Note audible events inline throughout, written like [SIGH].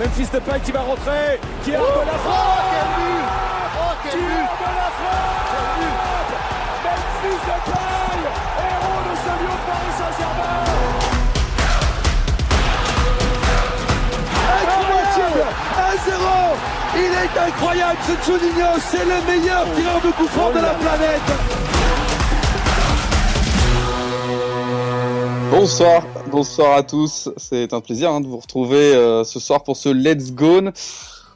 Memphis Depay qui va rentrer, qui a de la frappe. Quel but. Oh, quel Qui but. de la frappe. Memphis Depay, héros de ce lion de Paris Saint-Germain. Incroyable. 1-0 Il est incroyable ce Juninho, c'est le meilleur tireur de coup franc de la planète Bonsoir, bonsoir à tous. C'est un plaisir hein, de vous retrouver euh, ce soir pour ce Let's Go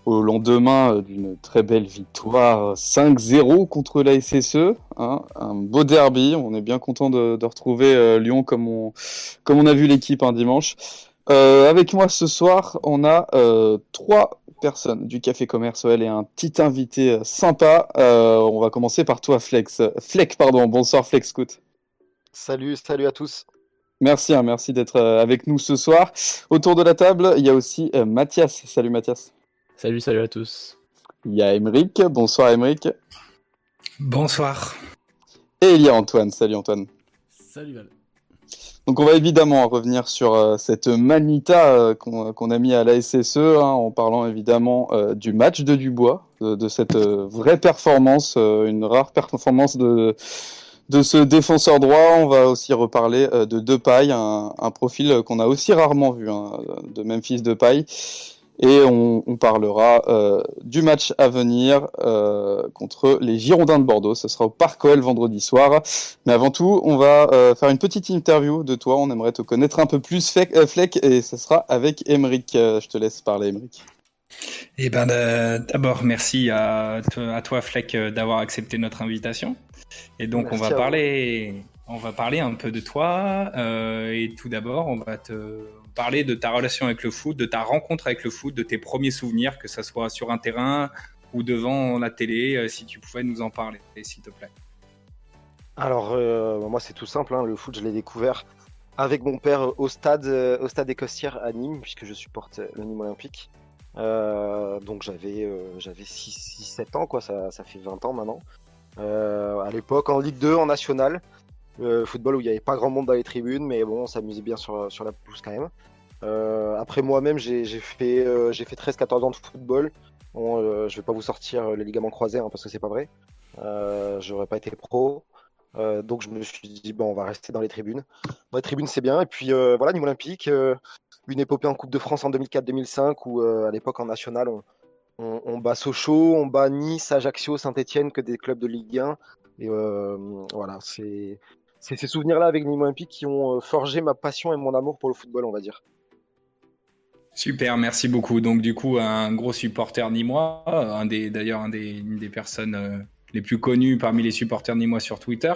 au lendemain euh, d'une très belle victoire euh, 5-0 contre la SSE. hein. un beau derby. On est bien content de, de retrouver euh, Lyon comme on, comme on a vu l'équipe un dimanche. Euh, avec moi ce soir, on a euh, trois personnes du Café Commerce OL et un petit invité euh, sympa. Euh, on va commencer par toi, Flex. Fleck, pardon. Bonsoir, Flex Scout. Salut, salut à tous. Merci, hein, merci d'être euh, avec nous ce soir. Autour de la table, il y a aussi euh, Mathias. Salut Mathias. Salut, salut à tous. Il y a Emeric. Bonsoir Emeric. Bonsoir. Et il y a Antoine. Salut Antoine. Salut Val. Donc on va évidemment revenir sur euh, cette manita euh, qu'on a mis à la SSE hein, en parlant évidemment euh, du match de Dubois, de, de cette euh, vraie performance, euh, une rare performance de, de ce défenseur droit. On va aussi reparler euh, de Depay, un, un profil qu'on a aussi rarement vu, hein, de Memphis Depay. Et on, parlera euh, du match à venir euh, contre les Girondins de Bordeaux. Ce sera au Parc OL vendredi soir. Mais avant tout, on va faire une petite interview de toi. On aimerait te connaître un peu plus, Fleck, et ce sera avec Emeric. Je te laisse parler, Emeric. Eh ben, euh, d'abord, merci à, to- à toi, Fleck, euh, d'avoir accepté notre invitation. Et donc, Merci on va parler, on va parler un peu de toi. euh, et tout d'abord, on va te parler de ta relation avec le foot, de ta rencontre avec le foot, de tes premiers souvenirs, que ça soit sur un terrain ou devant la télé. si tu pouvais nous en parler, s'il te plaît. Alors, euh, moi, c'est tout simple. hein, le foot, je l'ai découvert avec mon père au stade, au stade Écossière à Nîmes, puisque je supporte le Nîmes Olympique. Euh, donc, j'avais euh, j'avais 6-7 ans, quoi. Ça, ça fait 20 ans maintenant. Euh, à l'époque, en Ligue 2, en National. Football où il n'y avait pas grand monde dans les tribunes, mais bon, on s'amusait bien sur, sur la pelouse quand même. Euh, après, moi-même, j'ai fait, euh, j'ai fait 13-14 ans de football. Bon, euh, je vais pas vous sortir les ligaments croisés, hein, parce que c'est pas vrai. J'aurais pas été pro. Donc je me suis dit bon on va rester dans les tribunes. Dans les tribunes c'est bien et puis voilà Nîmes Olympique, une épopée en Coupe de France en 2004-2005 où euh, à l'époque en national on, bat Sochaux, on bat Nice, Ajaccio, Saint-Etienne que des clubs de Ligue 1 et euh, voilà c'est ces souvenirs là avec Nîmes Olympique qui ont euh, forgé ma passion et mon amour pour le football on va dire. Super, merci beaucoup. Donc du coup, un gros supporter nîmois, un d'ailleurs un des, une des personnes les plus connues parmi les supporters nîmois sur Twitter.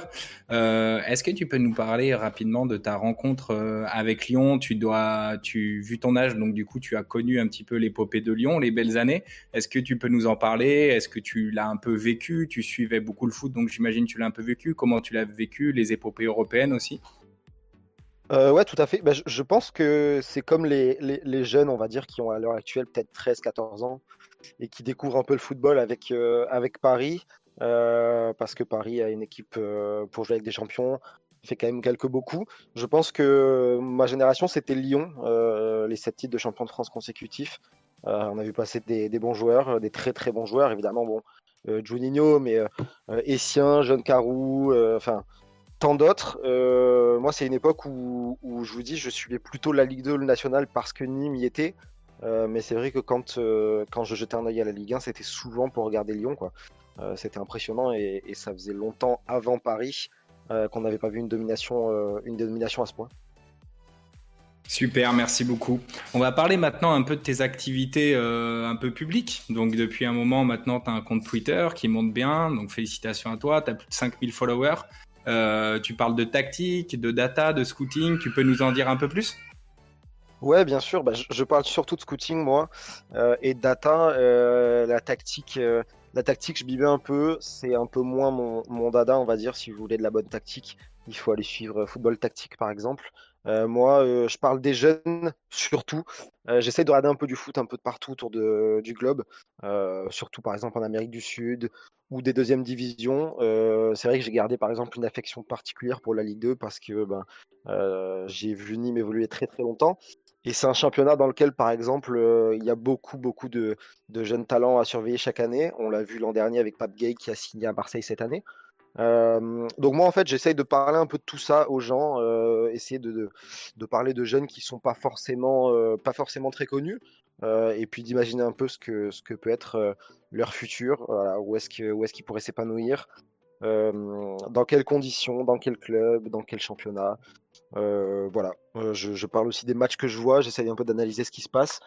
Euh, Est-ce que tu peux nous parler rapidement de ta rencontre euh, avec Lyon? Tu dois, vu ton âge, donc du coup, tu as connu un petit peu l'épopée de Lyon, les belles années. Est-ce que tu peux nous en parler? Est-ce que tu l'as un peu vécu? Tu suivais beaucoup le foot, donc j'imagine tu l'as un peu vécu. Comment tu l'as vécu Les épopées européennes aussi? Euh, ouais, tout à fait. Bah, je, pense que c'est comme les, jeunes, on va dire, qui ont à l'heure actuelle peut-être 13-14 ans et qui découvrent un peu le football avec, euh, avec Paris, parce que Paris a une équipe euh, pour jouer avec des champions, fait quand même quelques beaux coups. Je pense que ma génération, c'était Lyon, euh, les sept titres de champion de France consécutifs. Euh, on a vu passer des, bons joueurs, euh, des très très bons joueurs, évidemment. Bon, euh, Juninho, mais euh, euh, Essien, Jeune Carou, euh, enfin tant d'autres. Euh, moi, c'est une époque où, je vous dis, je suivais plutôt la Ligue 2 le national parce que Nîmes y était. Euh, mais c'est vrai que quand, euh, quand je jetais un œil à la Ligue 1, c'était souvent pour regarder Lyon. quoi. Euh, c'était impressionnant et, et ça faisait longtemps avant Paris euh, qu'on n'avait pas vu une domination, euh, une domination à ce point. Super, merci beaucoup. On va parler maintenant un peu de tes activités euh, un peu publiques. Donc depuis un moment maintenant, tu as un compte Twitter qui monte bien, donc félicitations à toi, tu as plus de 5000 followers. Euh, tu parles de tactique, de data, de scouting, tu peux nous en dire un peu plus? Ouais, bien sûr. Bah, je, parle surtout de scouting, moi, euh, et de data. Euh, la tactique, la tactique, je bivais un peu. C'est un peu moins mon, dada, on va dire, si vous voulez de la bonne tactique. il faut aller suivre Football Tactique par exemple. moi, je parle des jeunes surtout. J'essaie de regarder un peu du foot un peu de partout autour du globe, surtout par exemple en Amérique du Sud ou des deuxièmes divisions. c'est vrai que j'ai gardé par exemple une affection particulière pour la Ligue 2 parce que ben, j'ai vu Nîmes évoluer très très longtemps. Et c'est un championnat dans lequel, par exemple, euh, il y a beaucoup, beaucoup de, jeunes talents à surveiller chaque année. On l'a vu l'an dernier avec Pape Gay qui a signé à Marseille cette année. Euh, donc moi, en fait, j'essaye de parler un peu de tout ça aux gens, euh, essayer de, parler de jeunes qui sont pas forcément, très connus, et puis d'imaginer un peu ce que, ce que peut être leur futur, où est-ce qu'ils pourraient s'épanouir, dans quelles conditions, dans quel club, dans quel championnat. Euh, voilà, euh, je, parle aussi des matchs que je vois, j'essaye un peu d'analyser ce qui se passe.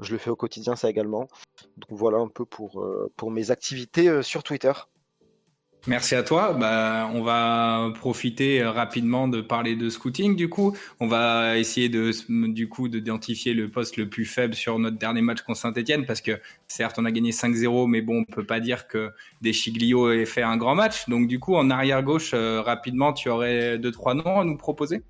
Je le fais au quotidien, ça également. Donc voilà un peu pour, euh, pour mes activités sur Twitter. Merci à toi. Bah, on va profiter rapidement de parler de scouting. Du coup, on va essayer de, du coup, d'identifier le poste le plus faible sur notre dernier match contre Saint-Etienne parce que certes, on a gagné 5-0, mais bon, on peut pas dire que Deschiglio ait fait un grand match. Donc, du coup, en arrière gauche, rapidement, tu aurais deux, trois noms à nous proposer?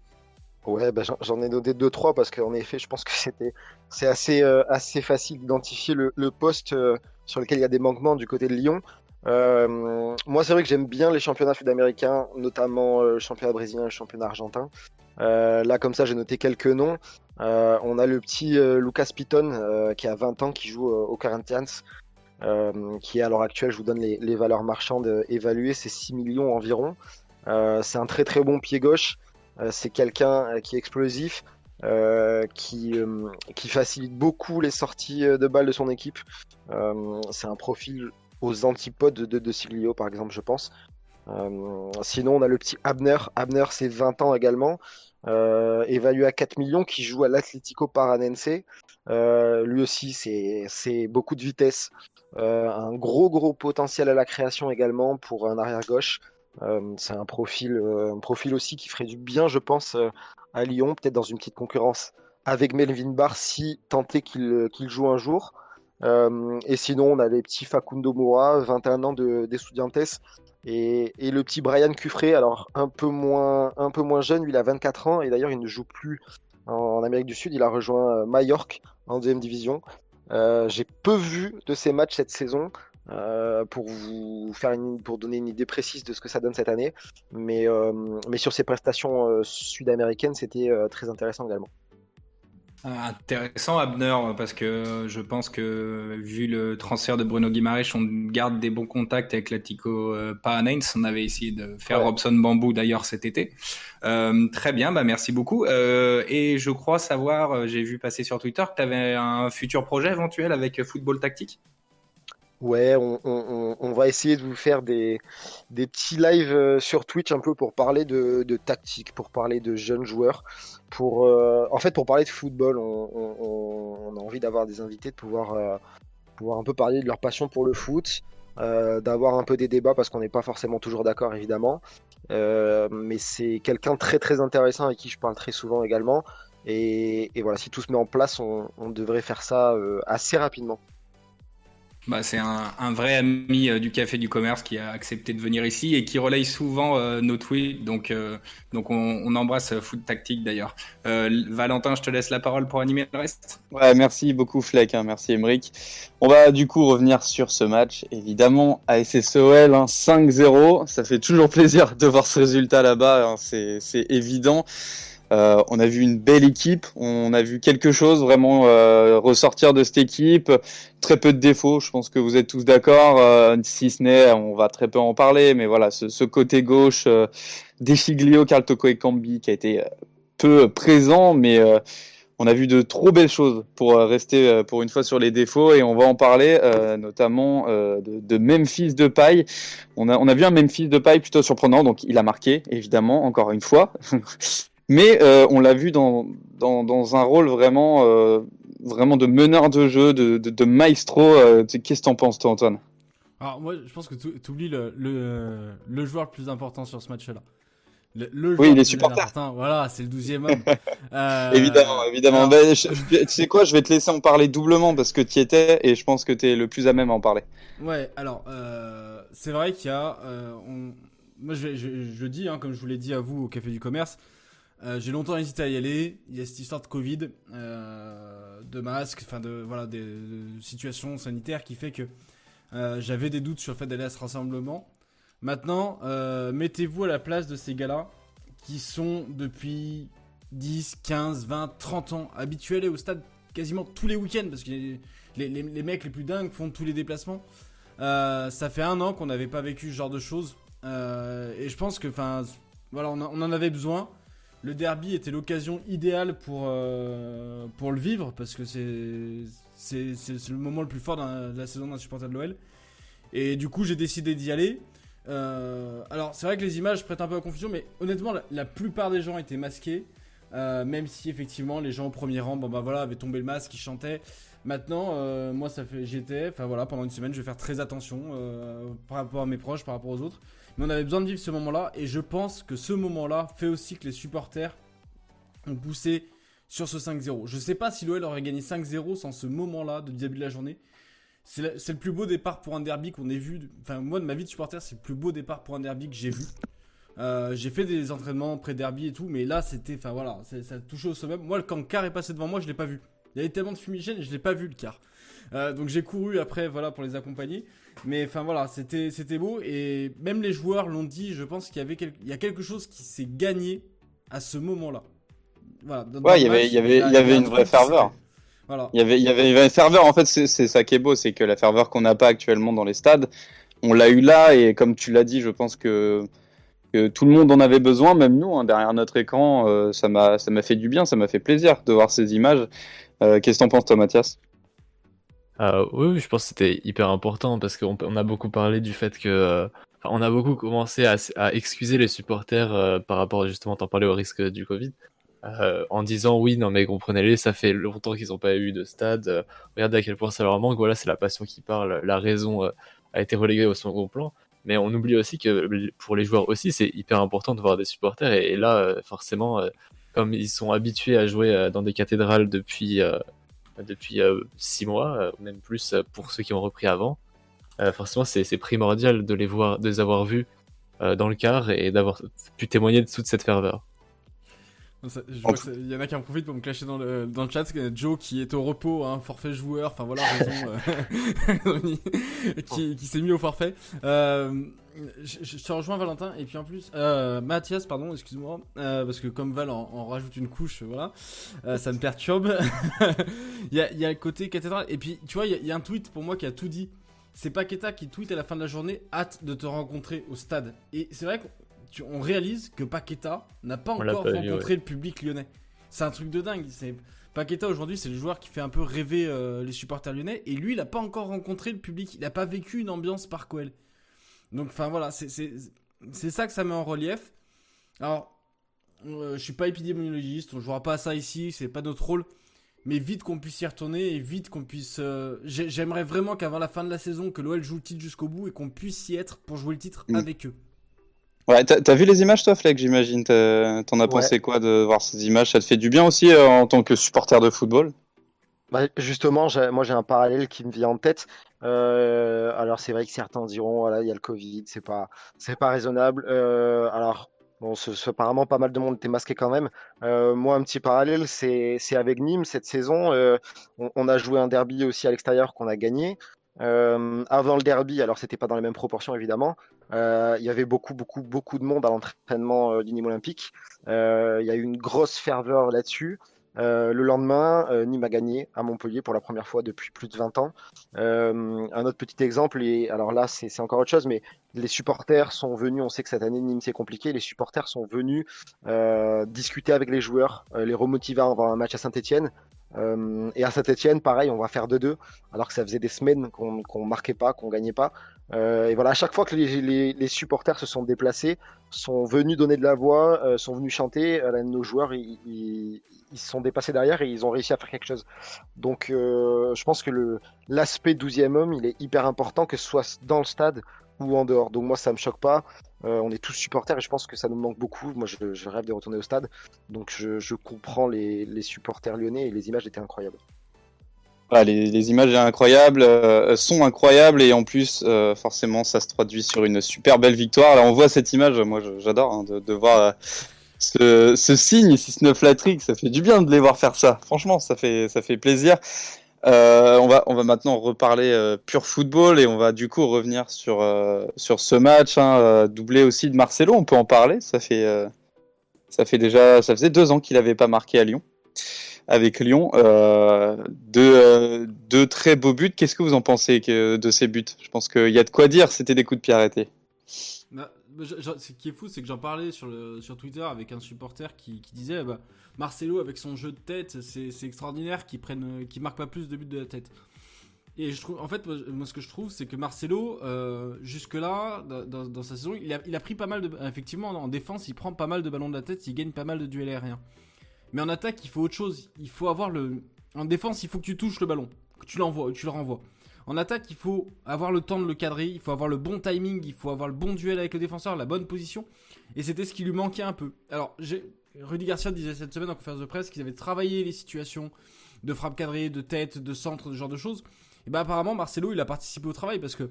Ouais, bah, j'en ai noté deux trois parce qu'en effet, je pense que c'était c'est assez euh, assez facile d'identifier le, poste euh, sur lequel il y a des manquements du côté de Lyon. Euh, moi, c'est vrai que j'aime bien les championnats sud-américains, notamment le championnat brésilien et le championnat argentin. là, comme ça, j'ai noté quelques noms. on a le petit Lucas Piton qui a 20 ans, qui joue au Corinthians, qui est à l'heure actuelle, je vous donne les, valeurs marchandes évaluées, c'est 6 millions environ. c'est un très très bon pied gauche. Euh, c'est quelqu'un euh, qui est explosif, euh, qui, qui facilite beaucoup les sorties de balles de son équipe. c'est un profil aux antipodes de, de Siglio, par exemple, je pense. sinon, on a le petit Abner. Abner, c'est 20 ans également. évalué à 4 millions, qui joue à l'Atlético Paranense. lui aussi, c'est beaucoup de vitesse. un gros, gros potentiel à la création également pour un arrière gauche. Euh, c'est un profil, euh, profil aussi qui ferait du bien, je pense, euh, à Lyon, peut-être dans une petite concurrence avec Melvin Barr si tenté qu'il joue un jour. Et sinon, on a les petits Facundo Moura, 21 ans de, des et, et, le petit Brian Cuffré, alors un peu moins, un peu moins jeune, lui il a 24 ans, et d'ailleurs il ne joue plus en, Amérique du Sud, il a rejoint Mallorca en deuxième division. J'ai peu vu de ses matchs cette saison, euh, pour vous faire pour donner une idée précise de ce que ça donne cette année. Mais, euh, mais sur ses prestations euh, sud-américaines, c'était très intéressant également. Ah, intéressant Abner parce que je pense que vu le transfert de Bruno Guimaraes, on garde des bons contacts avec l'Atico euh, On avait essayé de faire Robson Bambou d'ailleurs cet été. très bien, bah merci beaucoup. et je crois savoir, j'ai vu passer sur Twitter que tu avais un futur projet éventuel avec Football Tactique? Ouais, on, va essayer de vous faire des, petits lives euh, sur Twitch un peu pour parler de, tactique, pour parler de jeunes joueurs, pour euh, en fait pour parler de football. On, a envie d'avoir des invités, de pouvoir, euh, pouvoir un peu parler de leur passion pour le foot, d'avoir un peu des débats parce qu'on n'est pas forcément toujours d'accord évidemment. mais c'est quelqu'un très très intéressant avec qui je parle très souvent également. Et voilà, si tout se met en place, on, devrait faire ça assez rapidement. Bah, c'est un, vrai ami euh, du café du commerce qui a accepté de venir ici et qui relaye souvent euh, nos tweets. Donc, euh, donc on, embrasse Foot Tactique d'ailleurs. Valentin, je te laisse la parole pour animer le reste. Merci beaucoup Fleck, hein, merci Emeric. On va du coup revenir sur ce match. Évidemment, ASSOL 5-0, hein, ça fait toujours plaisir de voir ce résultat là-bas, hein, c'est évident. Euh, on a vu une belle équipe, on a vu quelque chose vraiment euh, ressortir de cette équipe. Très peu de défauts, je pense que vous êtes tous d'accord. Euh, si ce n'est, on va très peu en parler, mais voilà, ce, côté gauche euh, d'Echiglio, Carl Toko et Cambi qui a été peu présent, mais on a vu de trop belles choses pour rester pour une fois sur les défauts et on va en parler notamment de, de, Memphis de paille. On a, on a vu un Memphis de paille plutôt surprenant, donc il a marqué évidemment encore une fois. [LAUGHS] Mais euh, on l'a vu dans, dans, dans, un rôle vraiment, euh, vraiment de meneur de jeu, de, de, de maestro. Euh, Qu'est-ce que t'en penses, toi, Antoine? Alors, moi, je pense que tu oublies le, le, le, joueur le plus important sur ce match-là. Le, le oui, les supporters. Voilà, c'est le 12e homme. [LAUGHS] Évidemment, évidemment. Ben, tu sais quoi, je vais te laisser en parler doublement parce que tu y étais et je pense que tu es le plus à même à en parler. Ouais, alors, c'est vrai qu'il y a. On moi je, je, je le dis, hein, comme je vous l'ai dit à vous au Café du Commerce, euh, j'ai longtemps hésité à y aller. Il y a cette histoire de Covid, euh, de masques, enfin de voilà des de situations sanitaires qui fait que euh, j'avais des doutes sur le fait d'aller à ce rassemblement. Maintenant, mettez-vous à la place de ces gars-là qui sont depuis 10, 15, 20, 30 ans habitués à aller au stade quasiment tous les week-ends parce que les, mecs les plus dingues font tous les déplacements. Ça fait un an qu'on n'avait pas vécu ce genre de choses et je pense que, enfin, voilà, on en avait besoin. Le derby était l'occasion idéale pour, euh, pour le vivre parce que c'est le moment le plus fort de la saison d'un supporter de l'OL. Et du coup, j'ai décidé d'y aller. Euh, alors, c'est vrai que les images prêtent un peu à confusion, mais honnêtement, la, plupart des gens étaient masqués. Euh, même si effectivement les gens au premier rang, bon bah voilà, avaient tombé le masque, ils chantaient. Maintenant, moi ça fait, j'étais, enfin voilà, pendant une semaine, je vais faire très attention par rapport à mes proches, par rapport aux autres. Mais on avait besoin de vivre ce moment-là, et je pense que ce moment-là fait aussi que les supporters ont poussé sur ce 5-0. Je sais pas si l'OL aurait gagné 5-0 sans ce moment-là de début de la journée. C'est le, plus beau départ pour un derby qu'on ait vu. Enfin, moi de ma vie de supporter, c'est le plus beau départ pour un derby que j'ai vu. Euh, j'ai fait des entraînements pré-derby et tout, mais là c'était, enfin voilà, ça a touché au sommet. Moi, quand le car est passé devant moi, je l'ai pas vu. Il y avait tellement de fumigène, je l'ai pas vu le car. Euh, donc j'ai couru après, voilà, pour les accompagner. Mais enfin voilà, c'était c'était beau et même les joueurs l'ont dit. Je pense qu'il y avait quel- il y a quelque chose qui s'est gagné à ce moment-là. Voilà. dans- Ouais, il y avait- il y avait- il y avait une vraie ferveur. Voilà. Il y avait, il y avait, une ferveur. En fait, c'est ça qui est beau, c'est que la ferveur qu'on n'a pas actuellement dans les stades, on l'a eu là. Et comme tu l'as dit, je pense que, que tout le monde en avait besoin, même nous, hein, derrière notre écran. euh, ça m'a ça m'a fait du bien, ça m'a fait plaisir de voir ces images. Euh, Qu'est-ce que t'en penses, toi, Mathias? Euh, oui, je pense que c'était hyper important parce qu'on on a beaucoup parlé du fait que. euh, on a beaucoup commencé à, excuser les supporters euh, par rapport justement, t'en parlais au risque du Covid, en disant oui, non mais comprenez-les, ça fait longtemps qu'ils n'ont pas eu de stade, regardez à quel point ça leur manque, voilà, c'est la passion qui parle, la raison a été reléguée au second plan. Mais on oublie aussi que pour les joueurs aussi, c'est hyper important de voir des supporters. Et, là, forcément, comme ils sont habitués à jouer dans des cathédrales depuis, depuis euh, six mois, euh, ou même plus euh, pour ceux qui ont repris avant, forcément, c'est primordial de les voir, de les avoir vus dans le car et d'avoir pu témoigner de toute cette ferveur. Il y en a qui en profitent pour me clasher dans le, dans le chat. Joe qui est au repos, hein, forfait joueur, enfin voilà, raison, [LAUGHS] euh, [LAUGHS] qui, qui s'est mis au forfait. Euh, je, je te rejoins Valentin, et puis en plus, euh, Mathias, pardon, excuse-moi, euh, parce que comme Val en, en rajoute une couche, voilà, euh, ça me perturbe. [LAUGHS] il, y a, y a le côté cathédrale, et puis tu vois, il y, a, il y a un tweet pour moi qui a tout dit. C'est Paqueta qui tweet à la fin de la journée, hâte de te rencontrer au stade. Et c'est vrai qu'on tu- on réalise que Paqueta n'a pas On encore pas vu, rencontré le public lyonnais. C'est un truc de dingue. C'est Paqueta aujourd'hui, c'est le joueur qui fait un peu rêver euh, les supporters lyonnais. Et lui, il n'a pas encore rencontré le public. Il n'a pas vécu une ambiance par Coel. Donc, enfin voilà, c'est- c'est c'est ça que ça met en relief. Alors, euh, je suis pas épidémiologiste, on jouera pas à ça ici, c'est pas notre rôle. Mais vite qu'on puisse y retourner et vite qu'on puisse. euh, j'ai- J'aimerais vraiment qu'avant la fin de la saison, que l'OL joue le titre jusqu'au bout et qu'on puisse y être pour jouer le titre Mm. avec eux. Ouais, t'as t'as vu les images, toi, Fleck, j'imagine? T'as- T'en as Ouais. pensé quoi de voir ces images? Ça te fait du bien aussi euh, en tant que supporter de football? Bah, justement, j'ai- moi j'ai un parallèle qui me vient en tête. Euh, alors c'est vrai que certains diront, voilà, il y a le Covid, c'est pas, c'est pas raisonnable. Euh, alors bon, ce- ce- apparemment pas mal de monde était masqué quand même. Euh, moi un petit parallèle, c'est, c'est avec Nîmes cette saison. euh, on, on a joué un derby aussi à l'extérieur qu'on a gagné. Euh, avant le derby, alors c'était pas dans les mêmes proportions évidemment. Euh, il y avait beaucoup, beaucoup, beaucoup de monde à l'entraînement euh, du Nîmes Olympique. Euh, il y a eu une grosse ferveur là-dessus. Le lendemain, Nîmes a gagné à Montpellier pour la première fois depuis plus de 20 ans. Un autre petit exemple, et alors là c'est encore autre chose, mais les supporters sont venus, on sait que cette année Nîmes c'est compliqué, les supporters sont venus discuter avec les joueurs, les remotiver avant un match à Saint-Etienne. Et à Saint-Etienne, pareil, on va faire 2-2, alors que ça faisait des semaines qu'on qu'on marquait pas, qu'on gagnait pas. Euh, et voilà, à chaque fois que les, supporters se sont déplacés, sont venus donner de la voix, euh, sont venus chanter, euh, nos joueurs ils, se sont dépassés derrière et ils ont réussi à faire quelque chose. Donc euh, je pense que l'aspect 12e homme, il est hyper important, que ce soit dans le stade ou en dehors. Donc moi, ça me choque pas. Euh, on est tous supporters et je pense que ça nous manque beaucoup. Moi, je, rêve de retourner au stade. Donc je, comprends les, supporters lyonnais et les images étaient incroyables. Les, images incroyables, euh, sont incroyables et en plus, euh, forcément, ça se traduit sur une super belle victoire. Là, on voit cette image, moi j'adore hein, de, voir euh, ce, signe, si ce ne flatterie, ça fait du bien de les voir faire ça. Franchement, ça fait, ça fait plaisir. Euh, on, va, on va maintenant reparler euh, pur football et on va du coup revenir sur, euh, sur ce match, hein, doublé aussi de Marcelo. On peut en parler. Ça fait, ça fait déjà, ça faisait deux ans qu'il n'avait pas marqué à Lyon avec Lyon. Deux, deux très beaux buts. Qu'est-ce que vous en pensez de ces buts? Je pense qu'il y a de quoi dire. C'était des coups de pied arrêtés. Ce qui est fou, c'est que j'en parlais sur, Twitter avec un supporter qui, disait bah, Marcelo, avec son jeu de tête, c'est extraordinaire qu'il qu'il marque pas plus de buts de la tête. Et en fait, moi, ce que je trouve, c'est que Marcelo, euh, jusque-là, dans, sa saison, il a, il a pris pas mal de. Effectivement, en défense, il prend pas mal de ballons de la tête, il gagne pas mal de duels aériens. Mais en attaque, il faut autre chose. Il faut avoir le. En défense, il faut que tu touches le ballon, que tu l'envoies, tu le renvoies. En attaque, il faut avoir le temps de le cadrer, il faut avoir le bon timing, il faut avoir le bon duel avec le défenseur, la bonne position. Et c'était ce qui lui manquait un peu. Alors, Rudy Garcia disait cette semaine en conférence de presse qu'ils avaient travaillé les situations de frappe cadrée, de tête, de centre, ce genre de choses. Et ben apparemment, Marcelo, il a participé au travail parce que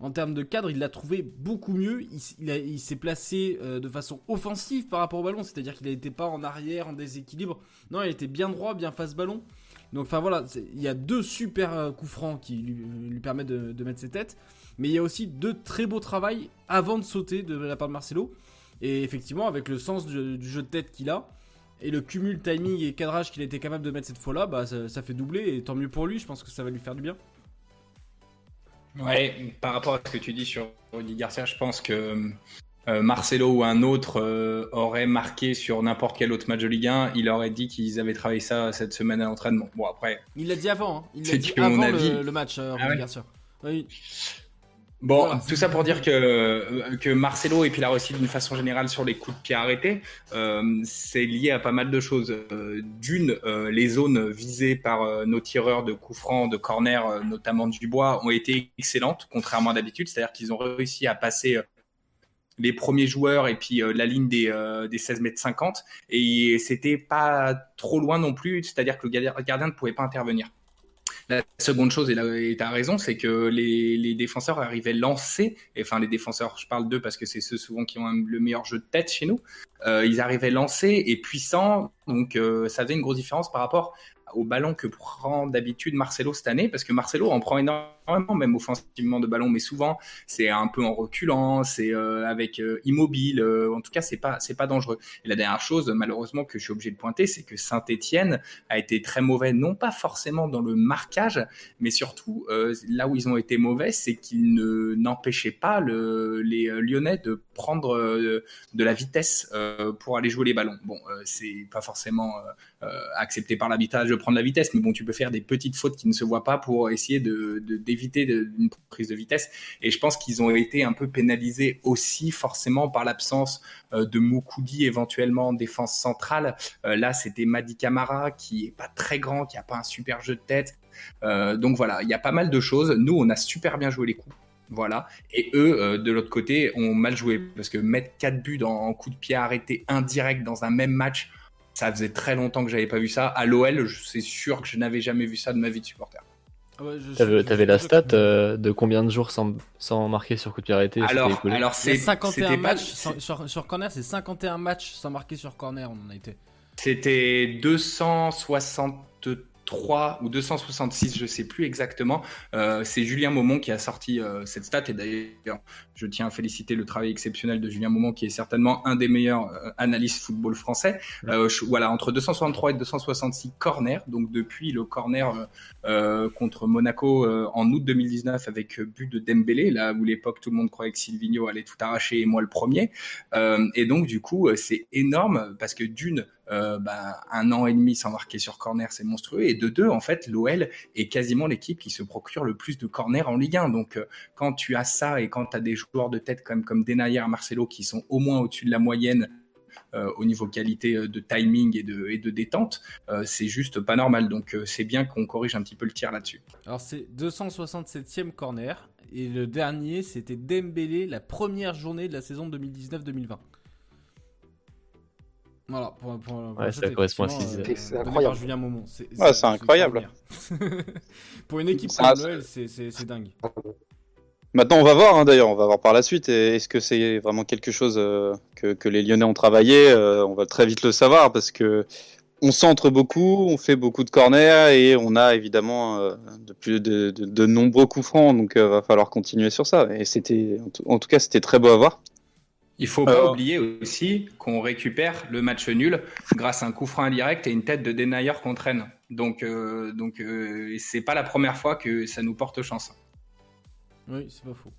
en termes de cadre, il l'a trouvé beaucoup mieux. Il s'est placé euh, de façon offensive par rapport au ballon, c'est-à-dire qu'il n'était pas en arrière, en déséquilibre. Non, il était bien droit, bien face ballon. Donc, enfin voilà, il y a deux super euh, coups francs qui lui, lui permettent de, mettre ses têtes. Mais il y a aussi deux très beaux travails avant de sauter de la part de Marcelo. Et effectivement, avec le sens du, jeu de tête qu'il a, et le cumul timing et cadrage qu'il a été capable de mettre cette fois-là, bah, ça, ça fait doubler. Et tant mieux pour lui, je pense que ça va lui faire du bien. Ouais, par rapport à ce que tu dis sur Rudy Garcia, je pense que euh, Marcelo ou un autre euh, aurait marqué sur n'importe quel autre match de Ligue 1, il aurait dit qu'ils avaient travaillé ça cette semaine à l'entraînement. Bon, après, Il l'a dit avant, hein. il l'a C'est dit que mon avant avis. le, le match, euh, Ah Rudy ouais Garcia. Oui. Bon, Voilà. tout ça pour dire que, euh, que Marcelo et puis là aussi d'une façon générale sur les coups de pied arrêtés, euh, c'est lié à pas mal de choses. Euh, D'une, euh, les zones visées par nos tireurs de coups francs, de corner, notamment du bois, ont été excellentes, contrairement à d'habitude. C'est-à-dire qu'ils ont réussi à passer les premiers joueurs et puis euh, la ligne des, euh, des 16 mètres 50 et c'était pas trop loin non plus, c'est-à-dire que le gardien- ne pouvait pas intervenir. La seconde chose, et là tu as raison, c'est que les, les défenseurs arrivaient lancés, et enfin les défenseurs, je parle d'eux parce que c'est ceux souvent qui ont le meilleur jeu de tête chez nous, euh, ils arrivaient lancés et puissants, donc euh, ça faisait une grosse différence par rapport au ballon que prend d'habitude Marcelo cette année, parce que Marcelo en prend énormément, même offensivement de ballon, mais souvent c'est un peu en reculant, c'est euh, avec euh, immobile, euh, en tout cas c'est pas c'est pas dangereux. Et la dernière chose, malheureusement que je suis obligé de pointer, c'est que Saint-Étienne a été très mauvais, non pas forcément dans le marquage, mais surtout là où ils ont été mauvais, c'est qu'ils ne n'empêchaient pas le, les Lyonnais de prendre de la vitesse pour aller jouer les ballons. Bon, c'est pas forcément accepté par l'arbitrage de prendre la vitesse, mais bon, tu peux faire des petites fautes qui ne se voient pas pour essayer de d'éviter une prise de vitesse. Et je pense qu'ils ont été un peu pénalisés aussi forcément par l'absence euh, de Moukoudi éventuellement en défense centrale. Euh, là, c'était Madi Camara qui est pas très grand, qui a pas un super jeu de tête. Euh, donc voilà, il y a pas mal de choses. Nous, on a super bien joué les coups. Voilà. Et eux, euh, de l'autre côté, ont mal joué. Parce que mettre 4 buts en, en coup de pied arrêté indirect dans un même match, ça faisait très longtemps que j'avais pas vu ça. À l'OL, c'est sûr que je n'avais jamais vu ça de ma vie de supporter. Ah ouais, T'avais je- t'avais la stat euh, de combien de jours sans, sans marquer sur coup de pied arrêté Alors, alors c'est 51 c'était pas- matchs sur, sur, sur corner, c'est 51 matchs sans marquer sur corner, on en a été. C'était 263 ou 266, je sais plus exactement. Euh, c'est Julien Maumont qui a sorti euh, cette stat et d'ailleurs, je tiens à féliciter le travail exceptionnel de Julien Maumont qui est certainement un des meilleurs euh, analystes football français. Euh, je- voilà, entre 263 et 266 corners, donc depuis le corner euh, euh, contre Monaco euh, en août 2019 avec euh, but de Dembélé, là où l'époque tout le monde croyait que Silvino allait tout arracher et moi le premier. Euh, et donc du coup, c'est énorme parce que d'une euh, bah, un an et demi sans marquer sur corner, c'est monstrueux. Et de deux, en fait, l'OL est quasiment l'équipe qui se procure le plus de corners en Ligue 1. Donc, euh, quand tu as ça et quand tu as des joueurs de tête comme, comme Denayer, Marcelo, qui sont au moins au-dessus de la moyenne euh, au niveau qualité euh, de timing et de, et de détente, euh, c'est juste pas normal. Donc, euh, c'est bien qu'on corrige un petit peu le tir là-dessus. Alors c'est 267e corner et le dernier c'était Dembélé la première journée de la saison 2019-2020. Voilà, pour, pour, pour Ouais, ça, ça correspond à euh. C'est incroyable. par Julien Momon. C'est Ouais, incroyable. [LAUGHS] pour une équipe comme c'est- c'est dingue. Maintenant, on va voir, hein, d'ailleurs, on va voir par la suite. Et Est-ce que c'est vraiment quelque chose euh, que, que les Lyonnais ont travaillé Euh, On va très vite le savoir parce que on centre beaucoup, on fait beaucoup de corners et on a évidemment euh, de, plus de, de, de nombreux coups francs. Donc, euh, va falloir continuer sur ça. Et c'était, en tout- en tout cas, c'était très beau à voir. Il faut pas oublier aussi qu'on récupère le match nul grâce à un coup franc indirect et une tête de Denayer qu'on traîne. Donc, euh, donc euh, c'est pas la première fois que ça nous porte chance. Oui, c'est pas faux.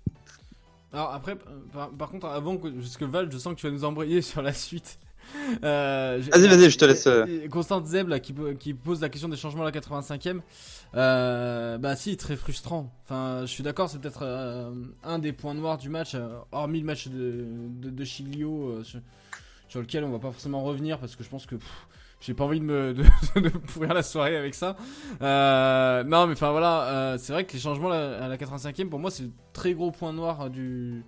Alors après, euh, par, par contre, avant que, parce que Val, je sens que tu vas nous embrayer [LAUGHS] sur la suite. Euh, Vas-y, vas-y, je te laisse, euh. Et- Constante Zeb là, qui, po- qui pose la question des changements à la 85e. Euh, bah si, très frustrant. Enfin, je suis d'accord, c'est peut-être euh, un des points noirs du match, hormis le match de, de, de Chiglio, sur, sur lequel on va pas forcément revenir parce que je pense que pff, j'ai pas envie de me [LAUGHS] de, de pourrir la soirée avec ça. Euh, non, mais enfin voilà, euh, c'est vrai que les changements à la 85e, pour moi, c'est le très gros point noir du,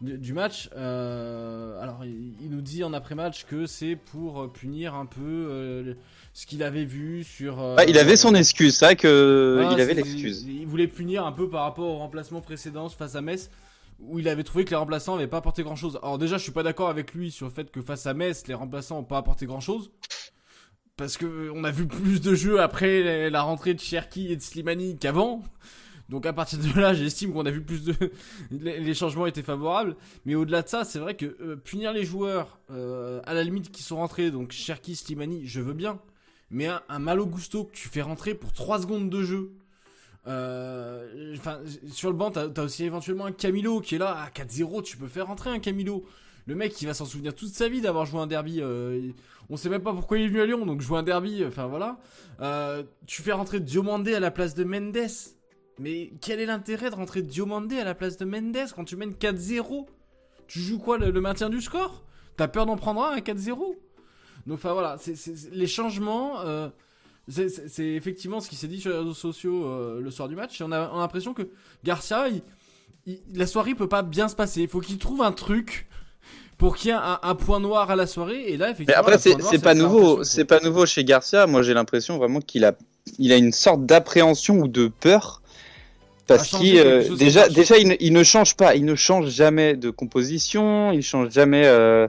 du, du match. Euh, alors, il, il nous dit en après-match que c'est pour punir un peu euh, ce qu'il avait vu sur. euh, Ah, il avait son excuse, c'est vrai que il avait l'excuse. Il, il voulait punir un peu par rapport au remplacement précédent face à Metz. Où il avait trouvé que les remplaçants n'avaient pas apporté grand chose. Alors, déjà, je suis pas d'accord avec lui sur le fait que face à Metz, les remplaçants n'ont pas apporté grand chose. Parce que euh, on a vu plus de jeux après la rentrée de Cherki et de Slimani qu'avant. Donc à partir de là, j'estime qu'on a vu plus de [LAUGHS] les changements étaient favorables. Mais au-delà de ça, c'est vrai que euh, punir les joueurs euh, à la limite qui sont rentrés, donc Cherki, Slimani, je veux bien. Mais un, un Malo Gusto que tu fais rentrer pour 3 secondes de jeu. euh, sur le banc, t'as as aussi éventuellement un Camilo qui est là à 4-0. Tu peux faire rentrer un Camilo. Le mec, il va s'en souvenir toute sa vie d'avoir joué un derby. euh, on sait même pas pourquoi il est venu à Lyon, donc jouer un derby. Enfin voilà. Euh, tu fais rentrer Diomandé à la place de Mendes. Mais quel est l'intérêt de rentrer Diomandé à la place de Mendes quand tu mènes 4-0 Tu joues quoi, le, maintien du score? T'as peur d'en prendre un à 4-0 Donc enfin voilà, les changements, euh, c'est- effectivement ce qui s'est dit sur les réseaux sociaux euh, le soir du match. On a, on a l'impression que Garcia, la soirée peut pas bien se passer. Il faut qu'il trouve un truc pour qu'il y ait un, un point noir à la soirée. Et là, effectivement, Mais après, c'est pas nouveau. rotation, C'est quoi. pas nouveau chez Garcia. Moi, j'ai l'impression vraiment qu'il a, il a une sorte d'appréhension ou de peur. Parce qu'il, euh, déjà, marche. déjà, il ne, il ne change pas. Il ne change jamais de composition. Il change jamais. euh,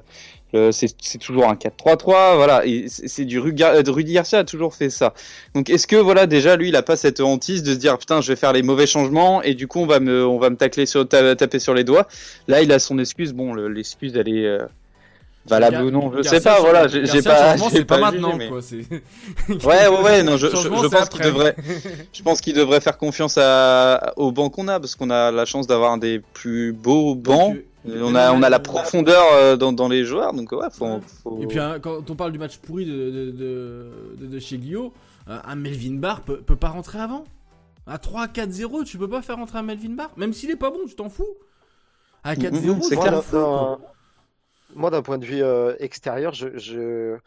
le- c'est toujours un 4-3-3. Voilà. C'est du Rudy, Gar- Rudy Garcia a toujours fait ça. Donc, est-ce que voilà, déjà, lui, il a pas cette hantise de se dire putain, je vais faire les mauvais changements et du coup, on va me, on va me tacler sur, ta- taper sur les doigts? Là, il a son excuse. Bon, le- l'excuse, elle est euh, valable ou non, je sais Garcia, pas. Voilà, j'ai pas. c'est pas, pas maintenant, mais- quoi. [LAUGHS] Ouais, ouais, ouais, non, je, je, pense qu'il devrait, [LAUGHS] je pense qu'il devrait faire confiance à, au banc qu'on a, parce qu'on a la chance d'avoir un des plus beaux bancs. Donc, euh, on a, on a la profondeur euh, dans, dans les joueurs, donc ouais, faut, faut... Et puis hein, quand on parle du match pourri de, de, de, de, de chez Guillaume, euh, un Melvin Barr peut, peut pas rentrer avant? À 3-4-0, tu peux pas faire rentrer un Melvin Barr, même s'il est pas bon, tu t'en fous? À 4-0, Mhm, c'est tu Moi, clair. moi, d'un point de vue euh, extérieur, je, je-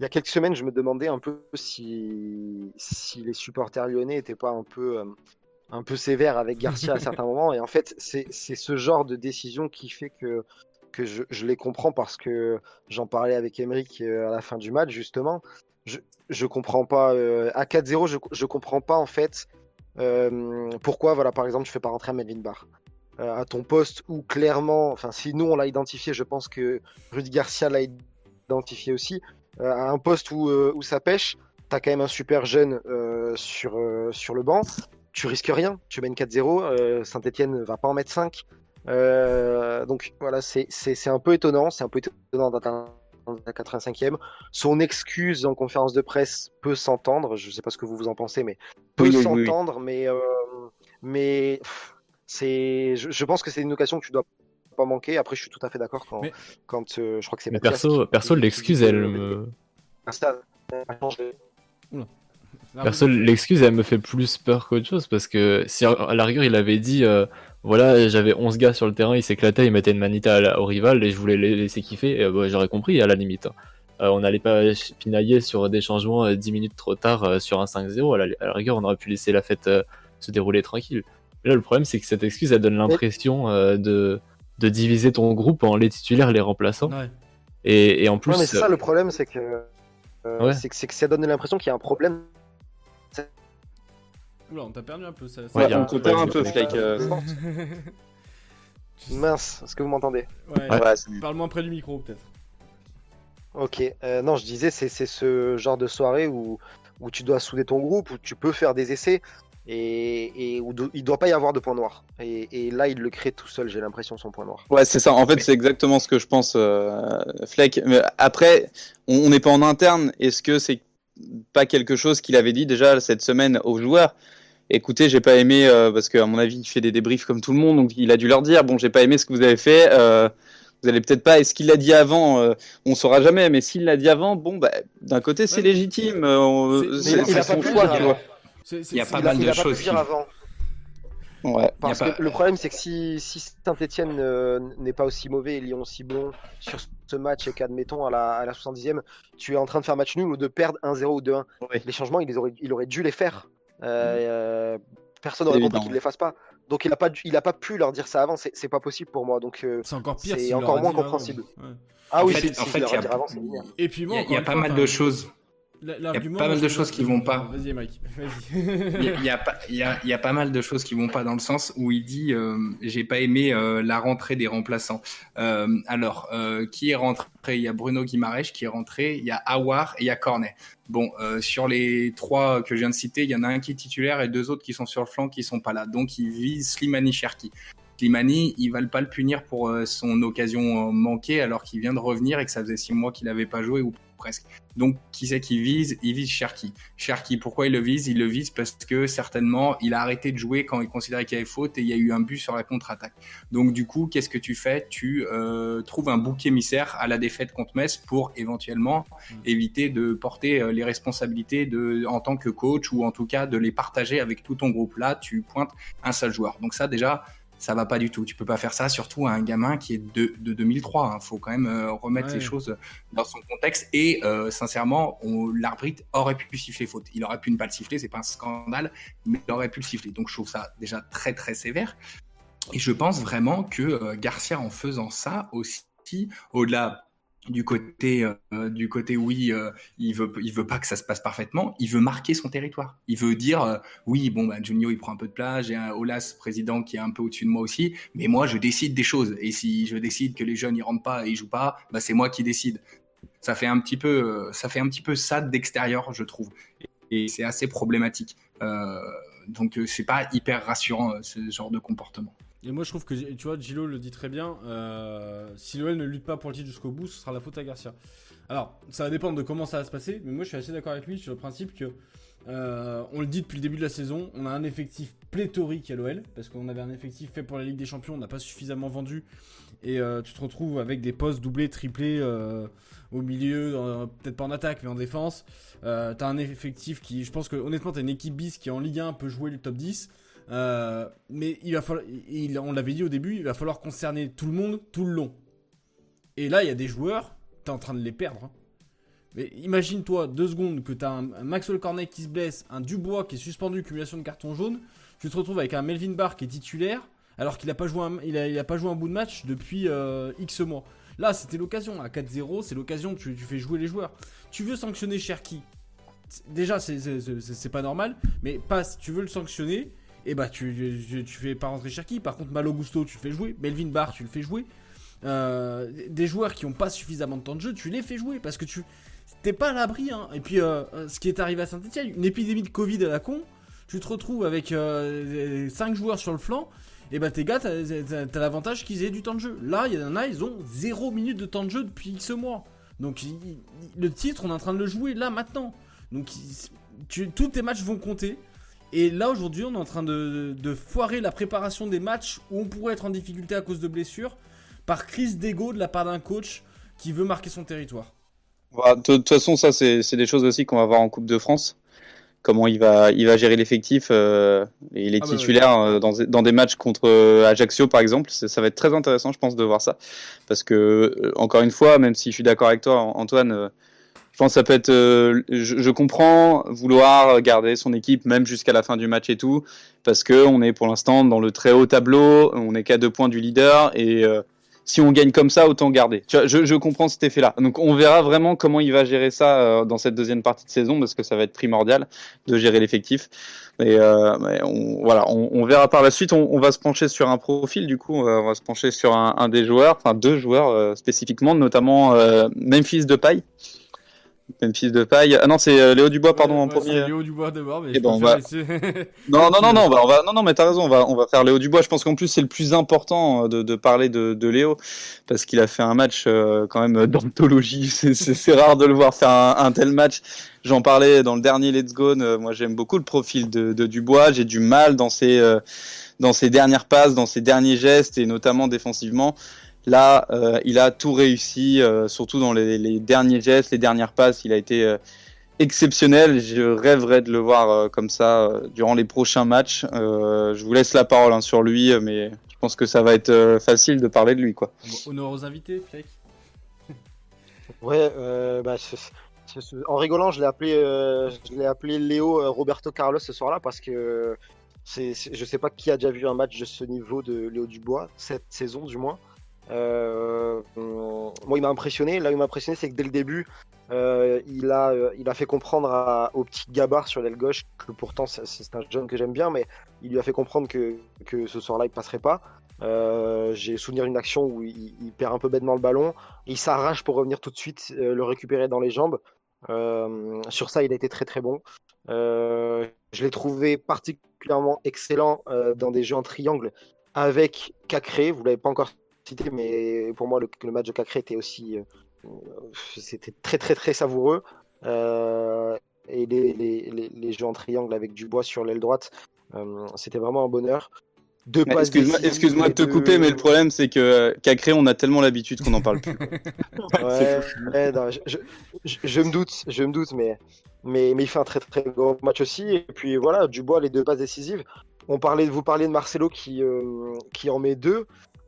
il y a quelques semaines, je me demandais un peu si, si les supporters lyonnais n'étaient pas un peu, euh, un peu sévères avec Garcia à certains moments. Et en fait, c'est ce genre de décision qui fait que, que je, les comprends parce que j'en parlais avec Emeric à la fin du match, justement. Je, je comprends pas. euh, à 4-0, je, je comprends pas en fait euh, pourquoi, voilà, par exemple, je fais pas rentrer un Melvin Barr euh, à ton poste où clairement, enfin si nous on l'a identifié, je pense que Rudy Garcia l'a identifié aussi, à un poste où, où ça pêche, t'as quand même un super jeune sur, sur le banc, tu risques rien, tu mènes 4-0, euh, Saint-Etienne va pas en mettre 5. Euh, donc voilà, c'est un peu étonnant, c'est un peu étonnant d'atteindre la 85e. Son excuse en conférence de presse peut s'entendre, je sais pas ce que vous vous en pensez, mais peut Oui, oui, oui, oui. s'entendre, mais, euh, mais c'est, je, je pense que c'est une occasion que tu dois pas manquer. Après, je suis tout à fait d'accord quand, Mais- quand euh, je crois que c'est Mais perso, perso l'excuse, elle me. Perso, l'excuse, elle me fait plus peur qu'autre chose parce que si à la rigueur il avait dit euh, voilà, j'avais 11 gars sur le terrain, ils s'éclataient, ils mettaient une manita la- au rival et je voulais les laisser kiffer, et, bah, j'aurais compris à la limite. Euh, on n'allait pas pinailler sur des changements euh, 10 minutes trop tard euh, sur un 5-0. À la, à la rigueur, on aurait pu laisser la fête euh, se dérouler tranquille. Mais là, le problème, c'est que cette excuse, elle donne l'impression euh, de, de diviser ton groupe en les titulaires et les remplaçants. Ouais. Et, et en plus, Ouais, mais c'est ça le problème, c'est que, euh, Ouais. c'est que, c'est que ça donne l'impression qu'il y a un problème. Oula, on t'a perdu un peu. Ça, ça- Ouais, on un te perd un peu. Flake. euh, [LAUGHS] Mince, est-ce que vous m'entendez? Ouais. ouais. Parle moins près du micro, peut-être. Ok, euh, non, je disais, c'est c'est ce genre de soirée où, où tu dois souder ton groupe, où tu peux faire des essais, et, et où do- il doit pas y avoir de point noir. Et, et là, il le crée tout seul, j'ai l'impression, son point noir. Ouais, c'est ça. En fait, c'est exactement ce que je pense, euh, Fleck. Mais après, on on n'est pas en interne. Est-ce que c'est pas quelque chose qu'il avait dit déjà cette semaine aux joueurs Écoutez, j'ai pas aimé euh, parce qu'à mon avis, il fait des débriefs comme tout le monde, donc il a dû leur dire bon, j'ai pas aimé ce que vous avez fait. euh, vous allez peut-être pas. Est-ce qu'il l'a dit avant euh, On saura jamais. Mais s'il l'a dit avant, bon, bah, d'un côté, c'est Ouais. légitime. C'est- son choix, Il y a pas mal il de a pas pu choses le dire qui- avant. Ouais. Parce que pas- le problème, c'est que si, si Saint-Etienne n'est pas aussi mauvais et Lyon aussi bon sur ce match et qu'admettons à la, à la 70e, tu es en train de faire match nul ou de perdre 1-0 ou 2-1, Ouais. les changements, il, les aurait, il aurait dû les faire. Euh, euh, personne n'aurait compris qu'il ne les fasse pas. Donc il n'a pas, il a pas pu leur dire ça avant, c'est c'est pas possible pour moi. Donc, euh, C'est encore pire. C'est encore a moins compréhensible. Ouais. ah En oui, fait- si, en si fait, je leur il y a- avant, c'est bien. Et puis Il y a, y pas mal de choses. [LAUGHS] Il y a pas mal de choses qui vont pas. Vas-y, Mike. Il y, a- pas, mal de choses qui vont pas dans le sens où il dit euh, j'ai pas aimé euh, la rentrée des remplaçants. Euh, alors qui est rentré? Il y a Bruno Guimaraes qui est rentré, il y a Awar et il y a Cornet. Bon, sur les trois que je viens de citer, il y en a un qui est titulaire et deux autres qui sont sur le flanc qui sont pas là. Donc il vise Slimani Cherki. Slimani, ils veulent pas le punir pour son occasion manquée alors qu'il vient de revenir et que ça faisait six mois qu'il n'avait pas joué ou presque. Donc qui c'est qui vise? Il vise Cherki. Cherki, pourquoi il le vise? Il le vise parce que certainement il a arrêté de jouer quand il considérait qu'il y avait faute et il y a eu un but sur la contre-attaque. Donc du coup, qu'est-ce que tu fais? Tu euh, trouves un bouc émissaire à la défaite contre Metz pour éventuellement éviter de porter euh, les responsabilités de, en tant que coach ou en tout cas de les partager avec tout ton groupe. Là, tu pointes un seul joueur. Donc ça déjà, ça va pas du tout. Tu peux pas faire ça, surtout à un gamin qui est de, de 2003. Il faut quand même euh, remettre Ouais. les choses dans son contexte. Et euh, sincèrement, l'arbitre aurait pu siffler faute. Il aurait pu ne pas le siffler, c'est pas un scandale, mais il aurait pu le siffler. Donc je trouve ça déjà très très sévère. Et je pense vraiment que euh, Garcia, en faisant ça aussi, au-delà du côté, euh, du côté oui, euh, il veut, il veut pas que ça se passe parfaitement. Il veut marquer son territoire. Il veut dire euh, oui, bon, bah, Junio il prend un peu de place. J'ai un Olas président qui est un peu au-dessus de moi aussi, mais moi je décide des choses. Et si je décide que les jeunes ils rentrent pas et ils jouent pas, bah c'est moi qui décide. Ça fait un petit peu, ça fait un petit peu ça d'extérieur, je trouve. Et, et c'est assez problématique. Donc c'est pas hyper rassurant ce genre de comportement. Et moi, je trouve que, tu vois, Gilo le dit très bien. euh, si l'OL ne lutte pas pour le titre jusqu'au bout, ce sera la faute à Garcia. Alors, ça va dépendre de comment ça va se passer, mais moi, je suis assez d'accord avec lui sur le principe que, euh, on le dit depuis le début de la saison, on a un effectif pléthorique à l'OL, parce qu'on avait un effectif fait pour la Ligue des Champions, on n'a pas suffisamment vendu, et euh, tu te retrouves avec des postes doublés, triplés au milieu, peut-être pas en attaque, mais en défense. T'as un effectif qui, je pense que honnêtement, t'as une équipe bis qui en Ligue 1 peut jouer le top 10. Euh, mais il va on l'avait dit au début, il va falloir concerner tout le monde tout le long. Et là, il y a des joueurs, t'es en train de les perdre. hein. Mais imagine-toi deux secondes que t'as un, un Maxwell Cornet qui se blesse, un Dubois qui est suspendu, cumulation de carton jaune. Tu te retrouves avec un Melvin Barr qui est titulaire, alors qu'il a pas joué un, il a, pas joué un bout de match depuis euh, X mois. Là, c'était l'occasion. À 4-0, c'est l'occasion. Tu, tu fais jouer les joueurs. Tu veux sanctionner Cherki? Déjà, c'est- pas normal. Mais pas si tu veux le sanctionner. Et bah, tu, fais pas rentrer Cherki. Par contre, Malo Gusto, tu le fais jouer. Melvin Barr, tu le fais jouer. Euh, des joueurs qui ont pas suffisamment de temps de jeu, tu les fais jouer parce que tu t'es pas à l'abri. Hein. Et puis, euh, euh, ce qui est arrivé à Saint-Etienne, une épidémie de Covid à la con. Tu te retrouves avec 5 joueurs sur le flanc. Et bah, tes gars, t'as l'avantage qu'ils aient du temps de jeu. Là, il y en a, ils ont 0 minutes de temps de jeu depuis X mois. Donc, le titre, on est en train de le jouer là, maintenant. Donc, tous tes matchs vont compter. Et là, aujourd'hui, on est en train de, de foirer la préparation des matchs où on pourrait être en difficulté à cause de blessures par crise d'ego de la part d'un coach qui veut marquer son territoire. Voilà, De toute façon, ça, c'est des choses aussi qu'on va voir en Coupe de France. Comment il va, il va gérer l'effectif euh, et les Ah bah ouais. titulaires euh, dans, dans des matchs contre euh, Ajaccio, par exemple. Ça va être très intéressant, je pense, de voir ça. Parce que, encore une fois, même si je suis d'accord avec toi, Antoine, je pense que ça peut être. euh, je, comprends vouloir garder son équipe même jusqu'à la fin du match et tout, parce que on est pour l'instant dans le très haut tableau, on est qu'à deux points du leader et, euh, si on gagne comme ça, autant garder. Je, comprends cet effet-là. Donc on verra vraiment comment il va gérer ça euh, dans cette deuxième partie de saison parce que ça va être primordial de gérer l'effectif. Mais, mais on, voilà, on, verra par la suite. On, va se pencher sur un profil du coup. On va se pencher sur un, un des joueurs, enfin deux joueurs spécifiquement, notamment Memphis de paille. Memphis de paille. Ah non, c'est euh, Léo Dubois, pardon, Ouais, en ouais, premier. Léo Dubois d'abord, mais Et je bon, préfère on va- laisser- [LAUGHS] Non, non, non, non, on va, on va- non, non, mais t'as raison, on va, on va faire Léo Dubois. Je pense qu'en plus c'est le plus important euh, de, de parler de, de Léo parce qu'il a fait un match euh, quand même d'anthologie. [LAUGHS] C'est- rare de le voir faire un, un tel match. J'en parlais dans le dernier Let's Go. moi, j'aime beaucoup le profil de, de Dubois. J'ai du mal dans ses, euh, dans ses dernières passes, dans ses derniers gestes et notamment défensivement. Là, euh, il a tout réussi, euh, surtout dans les, les derniers gestes, les dernières passes. Il a été euh, exceptionnel. Je rêverais de le voir euh, comme ça euh, durant les prochains matchs. Euh, je vous laisse la parole hein, sur lui, mais je pense que ça va être euh, facile de parler de lui, quoi. Bon, honneur aux invités, Flake. [LAUGHS] Ouais, euh, bah, en rigolant, je l'ai appelé, euh, je l'ai appelé Léo euh, Roberto Carlos ce soir-là parce que c'est, c'est- je sais pas qui a déjà vu un match de ce niveau de Léo Dubois cette saison du moins. Euh, moi, il m'a impressionné. Là, il m'a impressionné, c'est que dès le début, euh, il a, euh, il a fait comprendre à- au petit Gabar sur l'aile gauche que pourtant c'est, un jeune que j'aime bien, mais il lui a fait comprendre que, que ce soir-là, il passerait pas. J'ai souvenir d'une action où il, perd un peu bêtement le ballon. Il s'arrache pour revenir tout de suite, le récupérer dans les jambes. Sur ça, il a été très très bon. Je l'ai trouvé particulièrement excellent dans des jeux en triangle avec Cacré. Vous l'avez pas encore cité, mais pour moi, le, le match de Cacré était aussi. euh, C'était très très très savoureux. Euh, et les, les, les, les jeux en triangle avec Dubois sur l'aile droite, euh, c'était vraiment un bonheur. Deux Mais passes Excuse-moi de te deux- couper, mais le problème c'est que euh, Cacré, on a tellement l'habitude qu'on n'en parle plus. [LAUGHS] Ouais, ouais, non, je, je, je- je me doute, je me doute, mais, mais, mais il fait un très très gros match aussi. Et puis voilà, Dubois, les deux passes décisives. On parlait, vous parliez de Marcelo qui, euh, qui en met deux.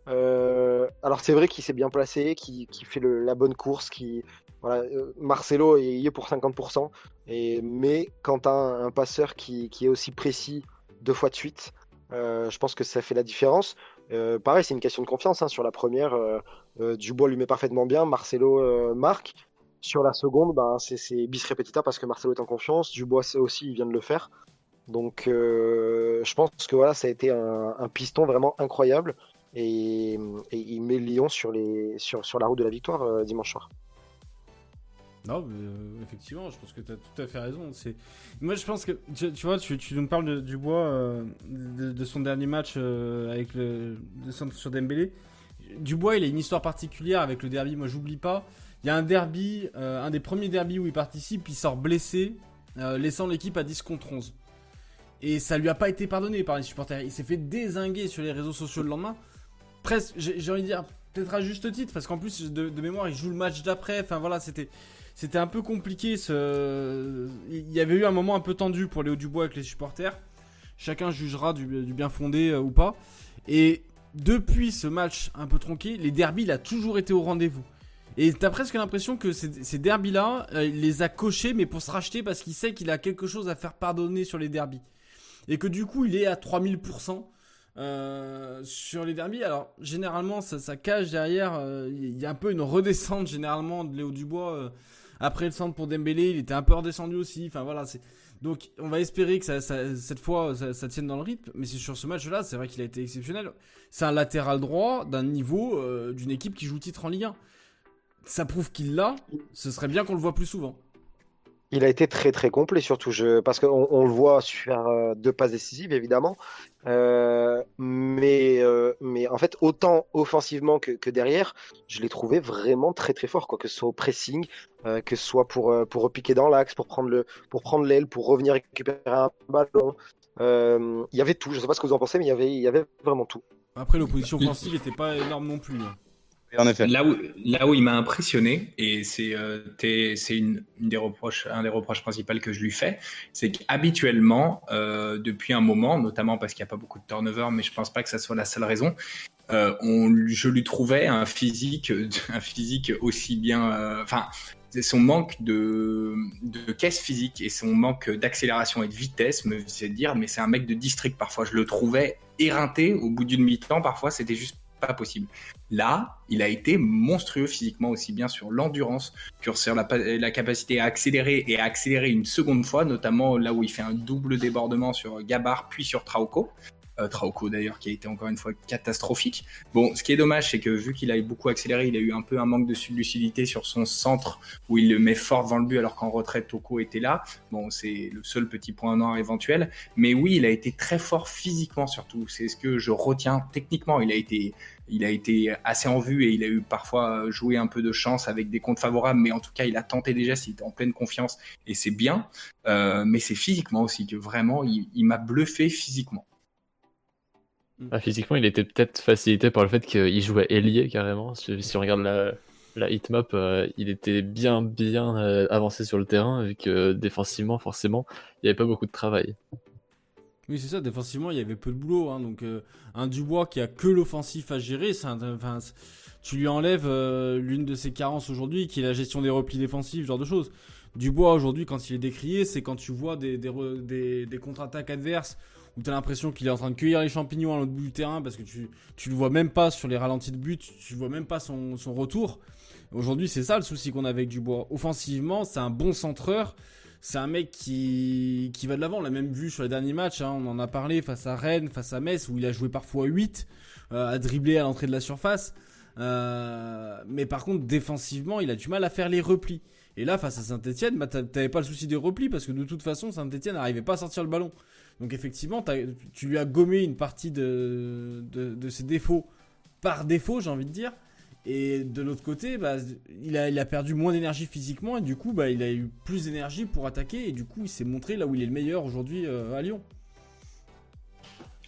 Euh, alors c'est vrai qu'il s'est bien placé, qui, qui fait la bonne course, qui voilà, euh, Marcelo est, pour 50%. Et, mais quand as un, passeur qui, est aussi précis deux fois de suite, euh, je pense que ça fait la différence. Pareil, c'est une question de confiance. hein. Sur la première, Dubois lui met parfaitement bien, Marcelo marque. Sur la seconde, ben, c'est bis repetita parce que Marcelo est en confiance. Dubois aussi, il vient de le faire. Donc je pense que voilà, ça a été un piston vraiment incroyable. Et, il met Lyon sur, les, sur, sur la route de la victoire euh, dimanche soir. Non, euh, effectivement, je pense que tu as tout à fait raison. Moi, je pense que, tu, vois, tu, nous parles de, du bois, euh, de, son dernier match avec le de sur Dembélé. Dubois, il a une histoire particulière avec le derby. Moi, j'oublie pas. Il y a un derby, un des premiers derbys où il participe, il sort blessé, laissant l'équipe à 10 contre 11. Et ça lui a pas été pardonné par les supporters. Il s'est fait désinguer sur les réseaux sociaux le lendemain. J'ai envie de dire, peut-être à juste titre, parce qu'en plus, de, mémoire, il joue le match d'après. Enfin voilà, c'était un peu compliqué. Il y avait eu un moment un peu tendu pour Léo Dubois avec les supporters. Chacun jugera du, bien fondé euh, ou pas. Et depuis ce match un peu tronqué, les derbies, il a toujours été au rendez-vous. Et t'as presque l'impression que ces, ces derbies-là, euh, il les a cochés, mais pour se racheter parce qu'il sait qu'il a quelque chose à faire pardonner sur les derbies. Et que du coup, il est à 3000%. Euh, sur les derbies, alors généralement ça, cache derrière, euh, il y a un peu une redescente généralement de Léo Dubois euh, après le centre pour Dembélé, il était un peu redescendu aussi. Enfin voilà, donc on va espérer que cette fois ça, tienne dans le rythme. Mais c'est sur ce match-là, c'est vrai qu'il a été exceptionnel. C'est un latéral droit d'un niveau d'une équipe qui joue titre en Ligue 1. Ça prouve qu'il l'a. Ce serait bien qu'on le voit plus souvent. Il a été très très complet surtout, je... parce qu'on on le voit faire euh, deux passes décisives évidemment, Euh, mais, euh, mais en fait autant offensivement que, derrière, je l'ai trouvé vraiment très très fort, quoi, que ce soit au pressing, que ce soit pour, pour repiquer dans l'axe, pour prendre pour l'aile, pour revenir récupérer un ballon. Il y avait tout, je sais pas ce que vous en pensez, mais il y avait, y avait vraiment tout. Après l'opposition offensive n'était pas énorme non plus. hein. Là où, il m'a impressionné, et c'est euh, un des reproches principaux que je lui fais, c'est qu'habituellement, euh, depuis un moment, notamment parce qu'il n'y a pas beaucoup de turnover, mais je pense pas que ça soit la seule raison, euh, je lui trouvais un physique, [LAUGHS] aussi bien, enfin, son manque de, de caisse physique et son manque d'accélération et de vitesse me faisait dire, mais c'est un mec de district parfois. Je le trouvais éreinté au bout d'une mi-temps. Parfois, c'était juste pas possible. Là, il a été monstrueux physiquement, aussi bien sur l'endurance que sur la, la, capacité à accélérer et à accélérer une seconde fois, notamment là où il fait un double débordement sur Gabar puis sur Trauco. Euh, Trauco d'ailleurs qui a été encore une fois catastrophique. Bon, ce qui est dommage, c'est que vu qu'il a beaucoup accéléré, il a eu un peu un manque de lucidité sur son centre où il le met fort devant le but alors qu'en retraite Toko était là. Bon, c'est le seul petit point noir éventuel. Mais oui, il a été très fort physiquement surtout. C'est ce que je retiens techniquement. Il a été il a été assez en vue et il a eu parfois joué un peu de chance avec des comptes favorables, mais en tout cas, il a tenté déjà, il était en pleine confiance et c'est bien. Euh, mais c'est physiquement aussi que vraiment, il m'a bluffé physiquement. Mm. Ah, physiquement, il était peut-être facilité par le fait qu'il jouait ailier carrément. Si, on regarde la, la hitmap, euh, il était bien, bien euh, avancé sur le terrain, vu que défensivement, forcément, il n'y avait pas beaucoup de travail. Oui, c'est ça, défensivement, il y avait peu de boulot. Hein, donc, euh, un Dubois qui a que l'offensif à gérer, un, tu lui enlèves l'une de ses carences aujourd'hui, qui est la gestion des replis défensifs, ce genre de choses. Dubois, aujourd'hui, quand il est décrié, c'est quand tu vois des, des, des contre-attaques adverses où tu as l'impression qu'il est en train de cueillir les champignons à l'autre bout du terrain parce que tu, tu le vois même pas sur les ralentis de but, tu vois même pas son, son retour. Aujourd'hui, c'est ça le souci qu'on a avec Dubois. Offensivement, c'est un bon centreur. C'est un mec qui, qui va de l'avant. On l'a même vu sur les derniers matchs. Hein. On en a parlé face à Rennes, face à Metz, où il a joué parfois 8 euh, à dribbler à l'entrée de la surface. Euh, mais par contre, défensivement, il a du mal à faire les replis. Et là, face à Saint-Etienne, bah, t'avais pas le souci des replis parce que de toute façon, Saint-Etienne n'arrivait pas à sortir le ballon. Donc effectivement, tu lui as gommé une partie de, ses défauts par défaut, j'ai envie de dire. Et de l'autre côté, bah, il, a, perdu moins d'énergie physiquement et du coup, bah, il a eu plus d'énergie pour attaquer et du coup, il s'est montré là où il est le meilleur aujourd'hui euh, à Lyon.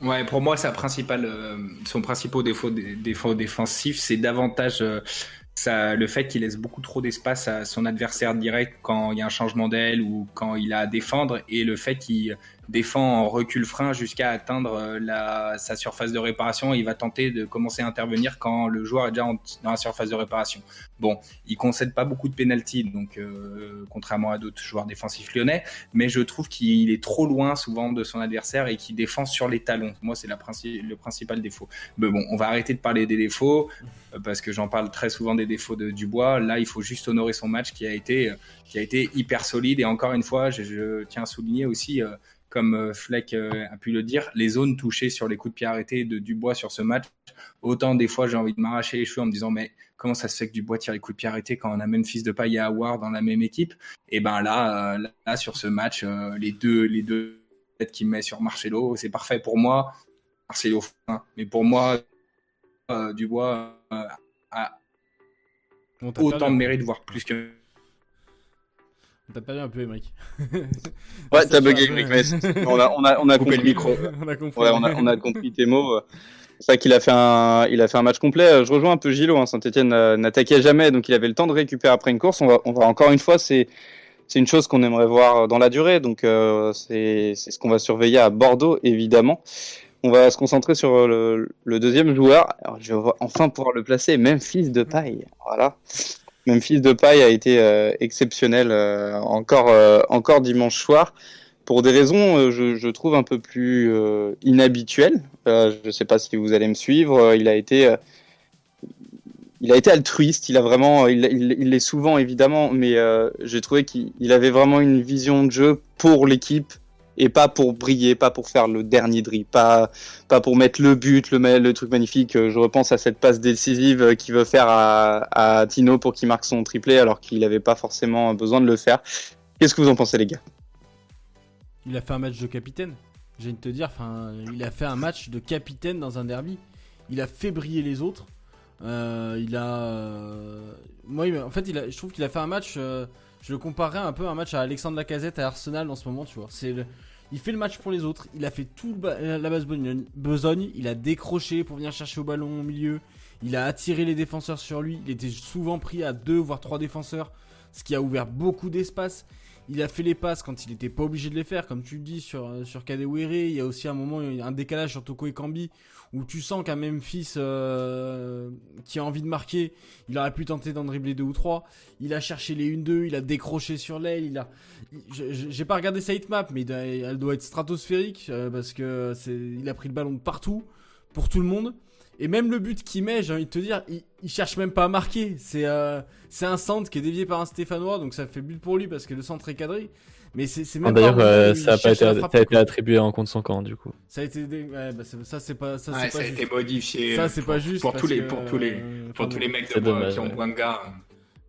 Ouais, pour moi, euh, son principal défaut, défensif, c'est davantage euh, le fait qu'il laisse beaucoup trop d'espace à son adversaire direct quand il y a un changement d'aile ou quand il a à défendre et le fait qu'il défend en recul frein jusqu'à atteindre euh, la, sa surface de réparation. Il va tenter de commencer à intervenir quand le joueur est déjà dans la surface de réparation. Bon, il concède pas beaucoup de pénalty, donc euh, contrairement à d'autres joueurs défensifs lyonnais, mais je trouve qu'il est trop loin souvent de son adversaire et qu'il défend sur les talons. Moi, c'est le principal défaut. Mais bon, on va arrêter de parler des défauts euh, parce que j'en parle très souvent des défauts de Dubois. Là, il faut juste honorer son match qui a été, qui a été hyper solide et encore une fois, je, je tiens à souligner aussi comme euh, Fleck euh, a pu le dire, les zones touchées sur les coups de pied arrêtés de Dubois sur ce match, autant des fois j'ai envie de m'arracher les cheveux en me disant mais comment ça se fait que Dubois tire les coups de pied arrêtés quand on a même fils de paille et Howard dans la même équipe? Et ben là, euh, là sur ce match, les deux les deux têtes qu'il met sur Marcelo, c'est parfait pour moi. Marcelo, mais pour moi, Dubois a autant de mérite, voire plus que T'as perdu un peu, Emric. [LAUGHS] ouais, t'as bugué, Emric, mais on a, on a, on a compris le micro. [LAUGHS] on a compris. Ouais, on a, on a compris tes mots. C'est vrai qu'il a fait un, il a fait un match complet. Je rejoins un peu Gilo. Hein. Saint-Etienne n'attaquait jamais, donc il avait le temps de récupérer après une course. On va, on va encore une fois, c'est, c'est une chose qu'on aimerait voir dans la durée. Donc euh, c'est, c'est ce qu'on va surveiller à Bordeaux, évidemment. On va se concentrer sur le, le deuxième joueur. Alors, je vais enfin pouvoir le placer, Memphis de paille. Voilà. Memphis de paille a été euh, exceptionnel euh, encore, euh, encore dimanche soir pour des raisons, je, trouve, un peu plus inhabituelles. je ne sais pas si vous allez me suivre. il a été, il a été altruiste. Il a vraiment, il, souvent évidemment, mais j'ai trouvé qu'il avait vraiment une vision de jeu pour l'équipe et pas pour briller, pas pour faire le dernier dribble, pas, pas pour mettre le but, le, truc magnifique. Je repense à cette passe décisive qu'il veut faire à, Tino pour qu'il marque son triplé alors qu'il n'avait pas forcément besoin de le faire. Qu'est-ce que vous en pensez, les gars? Il a fait un match de capitaine. J'ai envie de te dire, il a fait un match de capitaine dans un derby. Il a fait briller les autres. Euh, il a, euh, moi, en fait, je trouve qu'il a fait un match. Euh, je le comparerais un peu à un match à Alexandre Lacazette à Arsenal en ce moment, tu vois. C'est. Il fait le match pour les autres. Il a fait tout la base besogne. Il a décroché pour venir chercher au ballon au milieu. Il a attiré les défenseurs sur lui. Il était souvent pris à deux voire trois défenseurs, ce qui a ouvert beaucoup d'espace. Il a fait les passes quand il n'était pas obligé de les faire, comme tu le dis sur sur Kadewere. Il y a aussi un moment un décalage sur Toko et Kambi où tu sens qu'un Memphis euh, qui a envie de marquer, il aurait pu tenter d'en dribbler deux ou trois. Il a cherché les 1-2, il a décroché sur l'aile. Il a, j'ai pas regardé sa hitmap, mais elle doit être stratosphérique euh, parce que il a pris le ballon de partout pour tout le monde. Et même le but qu'il met, j'ai envie de te dire, il, il cherche même pas à marquer. C'est euh, c'est un centre qui est dévié par un Stéphanois, donc ça fait but pour lui parce que le centre est cadré. Mais c'est même Ah, D'ailleurs, pas euh, ça a pas été, ça a attribué en contre son camp, du coup. Ça a été dé- ouais, bah, ça c'est pas ça Ouais, c'est ça pas a juste. été modifié. Ça c'est pour- pas juste pour tous les que, pour tous les euh, pour tous les mecs C'est de dommage, qui ont ouais.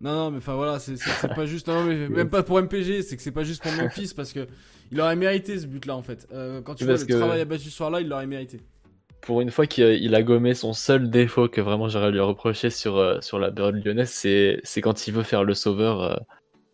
Non, non, mais enfin voilà, c'est pas juste. Non, mais [LAUGHS] même pas pour MPG, c'est que c'est pas juste pour Memphis parce que il aurait mérité ce but-là en fait. Euh, quand tu vois le que- travail abattu ce soir-là, il l'aurait mérité. Pour une fois qu'il il a gommé son seul défaut que vraiment j'aurais lui reproché sur, euh, sur la période lyonnaise, c'est quand il veut faire le sauveur euh,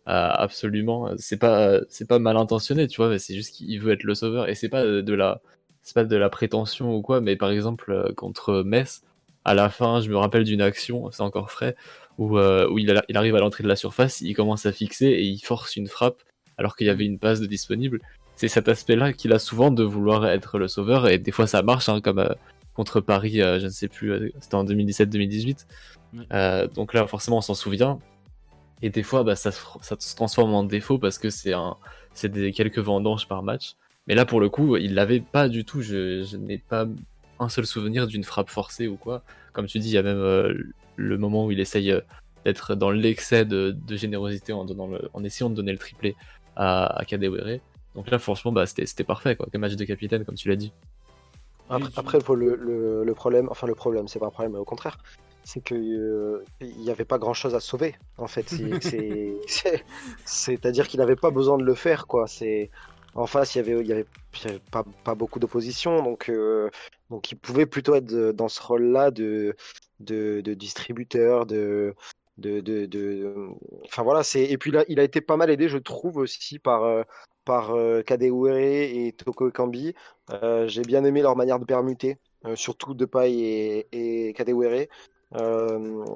absolument. C'est pas, mal intentionné, tu vois, c'est juste qu'il veut être le sauveur et c'est pas de la, c'est pas de la prétention ou quoi, mais par exemple euh, contre Metz, à la fin, je me rappelle d'une action, c'est encore frais, où, il, il arrive à l'entrée de la surface, il commence à fixer et il force une frappe alors qu'il y avait une passe de disponible. C'est cet aspect-là qu'il a souvent de vouloir être le sauveur et des fois ça marche, hein, comme euh, contre Paris, euh, je ne sais plus, euh, c'était en 2017-2018. Ouais. Euh, donc là, forcément, on s'en souvient. Et des fois, bah, ça, se, ça se transforme en défaut parce que c'est un, c'est des quelques vendanges par match. Mais là, pour le coup, il l'avait pas du tout. Je, je n'ai pas un seul souvenir d'une frappe forcée ou quoi. Comme tu dis, il y a même euh, le moment où il essaye euh, d'être dans l'excès de, de générosité en, donnant le, en essayant de donner le triplé à, à Kadewere. Donc là, franchement, bah, c'était c'était parfait, quoi. Quel match de capitaine, comme tu l'as dit. Après, le, le, le problème, enfin le problème, c'est pas un problème, mais au contraire, c'est que euh, il n'y avait pas grand chose à sauver. En fait, C'est- [LAUGHS] c'est c'est- c'est-à-dire qu'il n'avait pas besoin de le faire, quoi. C'est en face, il y avait, il y avait, il y avait pas, pas beaucoup d'opposition, donc euh, donc il pouvait plutôt être de- dans ce rôle-là de, de de distributeur, de de, de, de- enfin voilà, c'est et puis là, il a été pas mal aidé, je trouve aussi par euh, par euh, Kadewere et Toko Ekambi. Euh, j'ai bien aimé leur manière de permuter, euh, surtout Depay et, et Kadewere.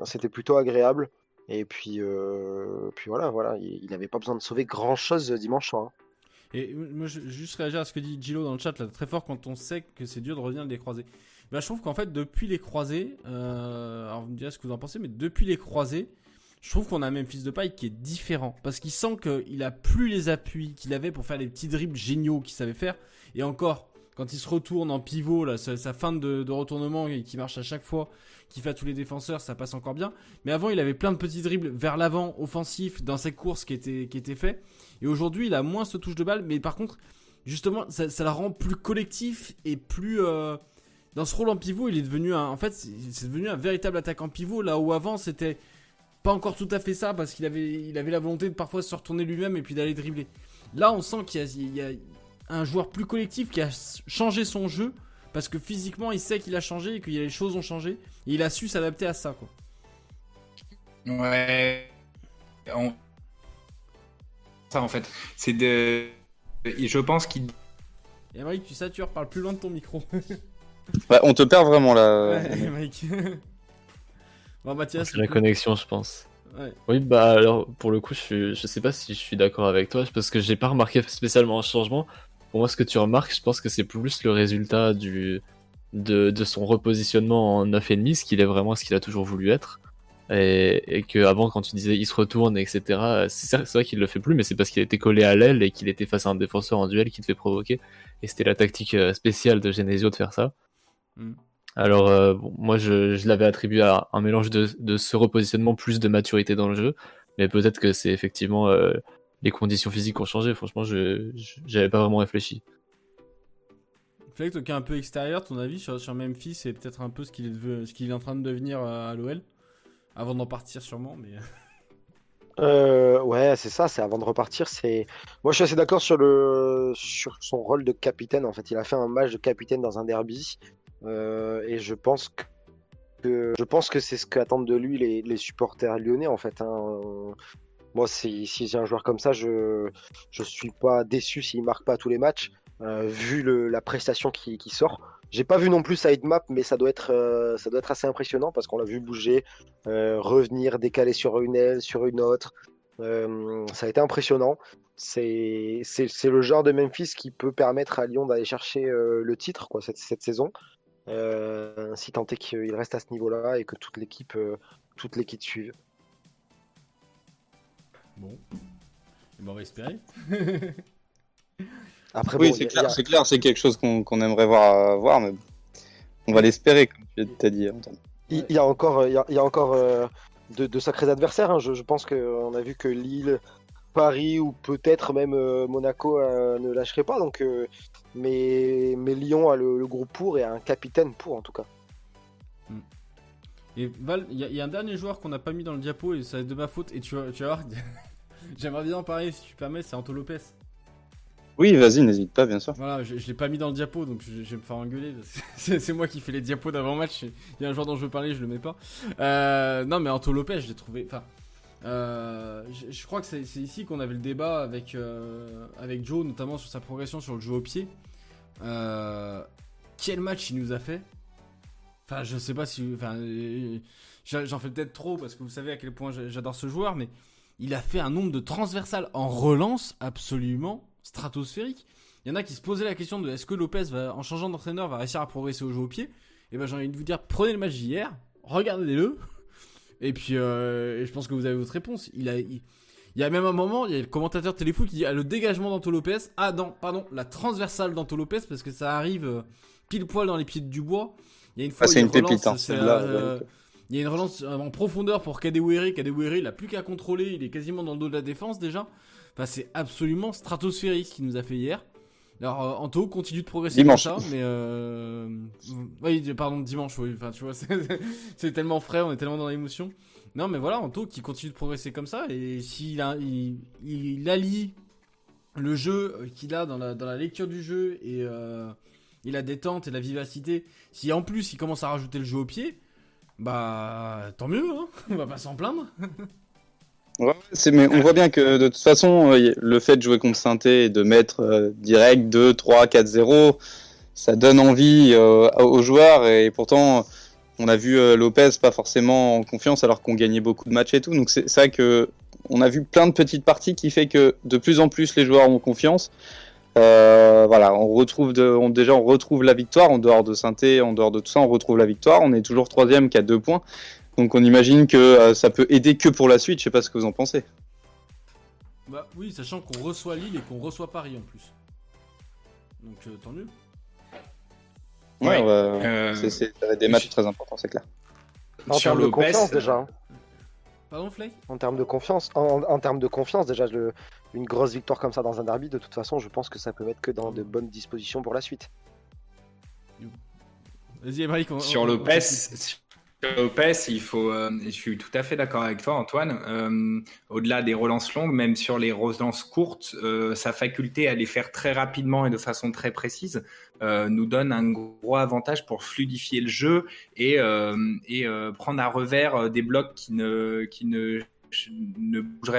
C'était plutôt agréable. Et puis, puis voilà, voilà, il n'avait pas besoin de sauver grand chose dimanche soir. hein. Et moi, juste réagir à ce que dit Gilo dans le chat, là, très fort quand on sait que c'est dur de revenir des croisés. Bah, je trouve qu'en fait, depuis les croisés, alors vous me direz ce que vous en pensez, mais depuis les croisés, je trouve qu'on a un Memphis de paille qui est différent. Parce qu'il sent qu'il a plus les appuis qu'il avait pour faire les petits dribbles géniaux qu'il savait faire. Et encore, quand il se retourne en pivot, là, sa, fin de, de retournement et qui marche à chaque fois, qui fait à tous les défenseurs, ça passe encore bien. Mais avant, il avait plein de petits dribbles vers l'avant, offensifs, dans ses courses qui étaient, qui étaient faits. Et aujourd'hui, il a moins ce touche de balle, mais par contre, justement, ça, la rend plus collectif et plus. euh, dans ce rôle en pivot, il est devenu un. En fait, c'est devenu un véritable attaquant pivot, là où avant, c'était pas encore tout à fait ça, parce qu'il avait, il avait la volonté de parfois se retourner lui-même et puis d'aller dribbler. Là, on sent qu'il y a, il y a un joueur plus collectif qui a changé son jeu, parce que physiquement, il sait qu'il a changé et que les choses ont changé, et il a su s'adapter à ça, quoi. Ouais. On- Ça en fait, c'est de. Je pense qu'il Et Mike, tu satures, parle plus loin de ton micro. Ouais, on te perd vraiment là. [LAUGHS] ouais, Mike. Bon, Mathias. C'est la connexion, je pense. Ouais. Oui, bah alors pour le coup, je, suis, je sais pas si je suis d'accord avec toi parce que j'ai pas remarqué spécialement un changement. Pour moi, ce que tu remarques, je pense que c'est plus le résultat du de, de son repositionnement en 9,5, ce qu'il est vraiment ce qu'il a toujours voulu être. Et, et que avant, quand tu disais il se retourne, etc., c'est vrai qu'il le fait plus, mais c'est parce qu'il était collé à l'aile et qu'il était face à un défenseur en duel qui te fait provoquer. Et c'était la tactique euh, spéciale de Genesio de faire ça. Mm. Alors, euh, bon, moi, je, je l'avais attribué à un mélange de, de ce repositionnement plus de maturité dans le jeu, mais peut-être que c'est effectivement euh, les conditions physiques qui ont changé. Franchement, je j'avais pas vraiment réfléchi. Fleck, qui es un peu extérieur, ton avis sur, sur Memphis et peut-être un peu ce qu'il est, deve- ce qu'il est en train de devenir euh, à l'OL Avant d'en partir sûrement, mais... [LAUGHS] Euh, ouais, c'est ça, c'est avant de repartir. C'est Moi, je suis assez d'accord sur, le... sur son rôle de capitaine. En fait, il a fait un match de capitaine dans un derby. Euh, et je pense que, je pense que c'est ce qu'attendent de lui les, supporters lyonnais, en fait. hein. Moi, si, j'ai un joueur comme ça, je je suis pas déçu s'il marque pas tous les matchs, euh, vu la prestation qui, qui sort. J'ai pas vu non plus sa map, mais ça doit être euh, ça doit être assez impressionnant parce qu'on l'a vu bouger, revenir, décaler sur une aile, sur une autre. Ça a été impressionnant. C'est le genre de Memphis qui peut permettre à Lyon d'aller chercher le titre cette saison. Euh, si tant est qu'il reste à ce niveau-là et que toute l'équipe euh, toute l'équipe suive. Bon. Et ben, on va espérer. Après Oui, bon, c'est clair, a- c'est clair, c'est quelque chose qu'on qu'on aimerait voir, voir, mais on va l'espérer, comme tu t'as dit, Antoine. Il, il y a encore, il y a, il y a encore euh, de, de sacrés adversaires. hein. Je, je pense qu'on a vu que Lille, Paris ou peut-être même euh, Monaco euh, ne lâcherait pas. Donc, euh, mais, mais Lyon a le, le groupe pour et a un capitaine pour en tout cas. Et Val, il y, a- il y a un dernier joueur qu'on n'a pas mis dans le diapo et ça va être de ma faute. Et tu vas, tu vas voir, [LAUGHS] j'aimerais bien en parler si tu permets, c'est Anto Lopez. Oui, vas-y, n'hésite pas, bien sûr. Voilà, je, je l'ai pas mis dans le diapo donc je, je vais me faire engueuler. [LAUGHS] C'est c'est moi qui fais les diapos d'avant-match. Il y a un joueur dont je veux parler, je le mets pas. Euh, non, mais Anto Lopez, je l'ai trouvé. Enfin, euh, je, crois que c'est ici qu'on avait le débat avec, euh, avec Joe, notamment sur sa progression sur le jeu au pied. Euh, quel match il nous a fait? Enfin, je sais pas si. Enfin, j'en fais peut-être trop parce que vous savez à quel point j'a- j'adore ce joueur, mais il a fait un nombre de transversales en relance absolument stratosphérique. Il y en a qui se posaient la question de est-ce que Lopez, en changeant d'entraîneur, va réussir à progresser au jeu au pied? Et ben j'ai envie de vous dire, prenez le match d'hier, regardez-le, et puis euh, je pense que vous avez votre réponse. Il a, il, il y a même un moment, il y a le commentateur téléfoot qui dit ah, le dégagement d'Anto Lopez. Ah non, pardon, la transversale d'Anto Lopez parce que ça arrive euh, pile poil dans les pieds de Dubois. Il y a une fois Ah, c'est une pépite, relance, hein, c'est, celle-là, euh, il y a une relance euh, en profondeur pour Kadewere. Kadewere, il a plus qu'à contrôler, il est quasiment dans le dos de la défense déjà. Enfin, c'est absolument stratosphérique ce qu'il nous a fait hier. Alors, euh, Anto continue de progresser Dimanche. comme ça, mais euh... oui, pardon, dimanche, oui. Enfin, tu vois, [LAUGHS] c'est- tellement frais, on est tellement dans l'émotion. Non, mais voilà, Anto qui continue de progresser comme ça, et s'il il, il allie le jeu euh, qu'il a dans la, dans la lecture du jeu et, euh, et la détente et la vivacité, si en plus il commence à rajouter le jeu au pied, bah tant mieux, hein [LAUGHS] on va pas s'en plaindre. [LAUGHS] On voit bien que de toute façon, euh, le fait de jouer contre Sainté et de mettre euh, direct 2, 3, 4, 0, ça donne envie euh, aux joueurs. Et pourtant, on a vu Lopez pas forcément en confiance alors qu'on gagnait beaucoup de matchs et tout. Donc c'est vrai que on a vu plein de petites parties qui fait que de plus en plus les joueurs ont confiance. Voilà, on retrouve déjà on retrouve la victoire en dehors de Sainté, en dehors de tout ça, on retrouve la victoire. On est toujours troisième qui a deux points. Donc on imagine que euh, ça peut aider que pour la suite. Je sais pas ce que vous en pensez. Bah oui, sachant qu'on reçoit Lille et qu'on reçoit Paris en plus. Donc euh, tant mieux. Ouais, euh, c'est, c'est- ça va être des matchs très importants, c'est clair. En Sur termes de confiance déjà. hein. Pardon, Flake En termes de confiance, en, en termes de confiance, déjà, le- une grosse victoire comme ça dans un derby, de toute façon, je pense que ça peut mettre que dans de bonnes dispositions pour la suite. Vas-y, Emmerich, on- Sur on- on Lopez, sur Lopez, il faut. euh, je suis tout à fait d'accord avec toi, Antoine. euh, Au-delà des relances longues, même sur les relances courtes, euh, sa faculté à les faire très rapidement et de façon très précise euh, nous donne un gros avantage pour fluidifier le jeu et, euh, et euh, prendre à revers euh, des blocs qui ne, qui ne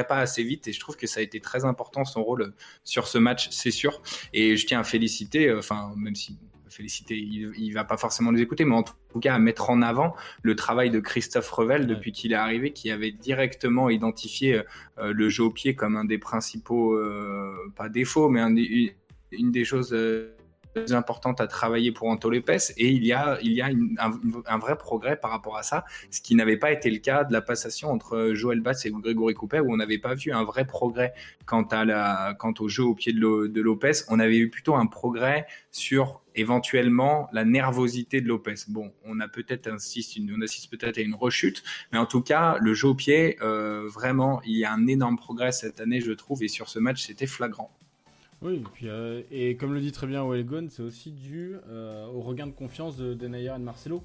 pas assez vite et je trouve que ça a été très important son rôle sur ce match, c'est sûr. Et je tiens à féliciter, euh, enfin même si féliciter, il, il va pas forcément les écouter, mais en tout cas à mettre en avant le travail de Christophe Revel depuis qu'il est arrivé, qui avait directement identifié euh, le jeu au pied comme un des principaux, euh, pas défauts, mais un une, une des choses euh, plus importantes à travailler pour Anto Lopez. Et il y a, il y a une- un, un vrai progrès par rapport à ça, ce qui n'avait pas été le cas de la passation entre Joël Batz et Grégory Coupet, où on n'avait pas vu un vrai progrès quant, à la, quant au jeu au pied de, de Lopez. On avait eu plutôt un progrès sur éventuellement la nervosité de Lopez. Bon, on a peut-être insiste, on assiste peut-être à une rechute, mais en tout cas, le jeu au pied, euh, vraiment, il y a un énorme progrès cette année, je trouve, et sur ce match, c'était flagrant. Oui, et, euh, comme le dit très bien Welgon, c'est aussi dû euh, au regain de confiance de Denayer et de Marcelo.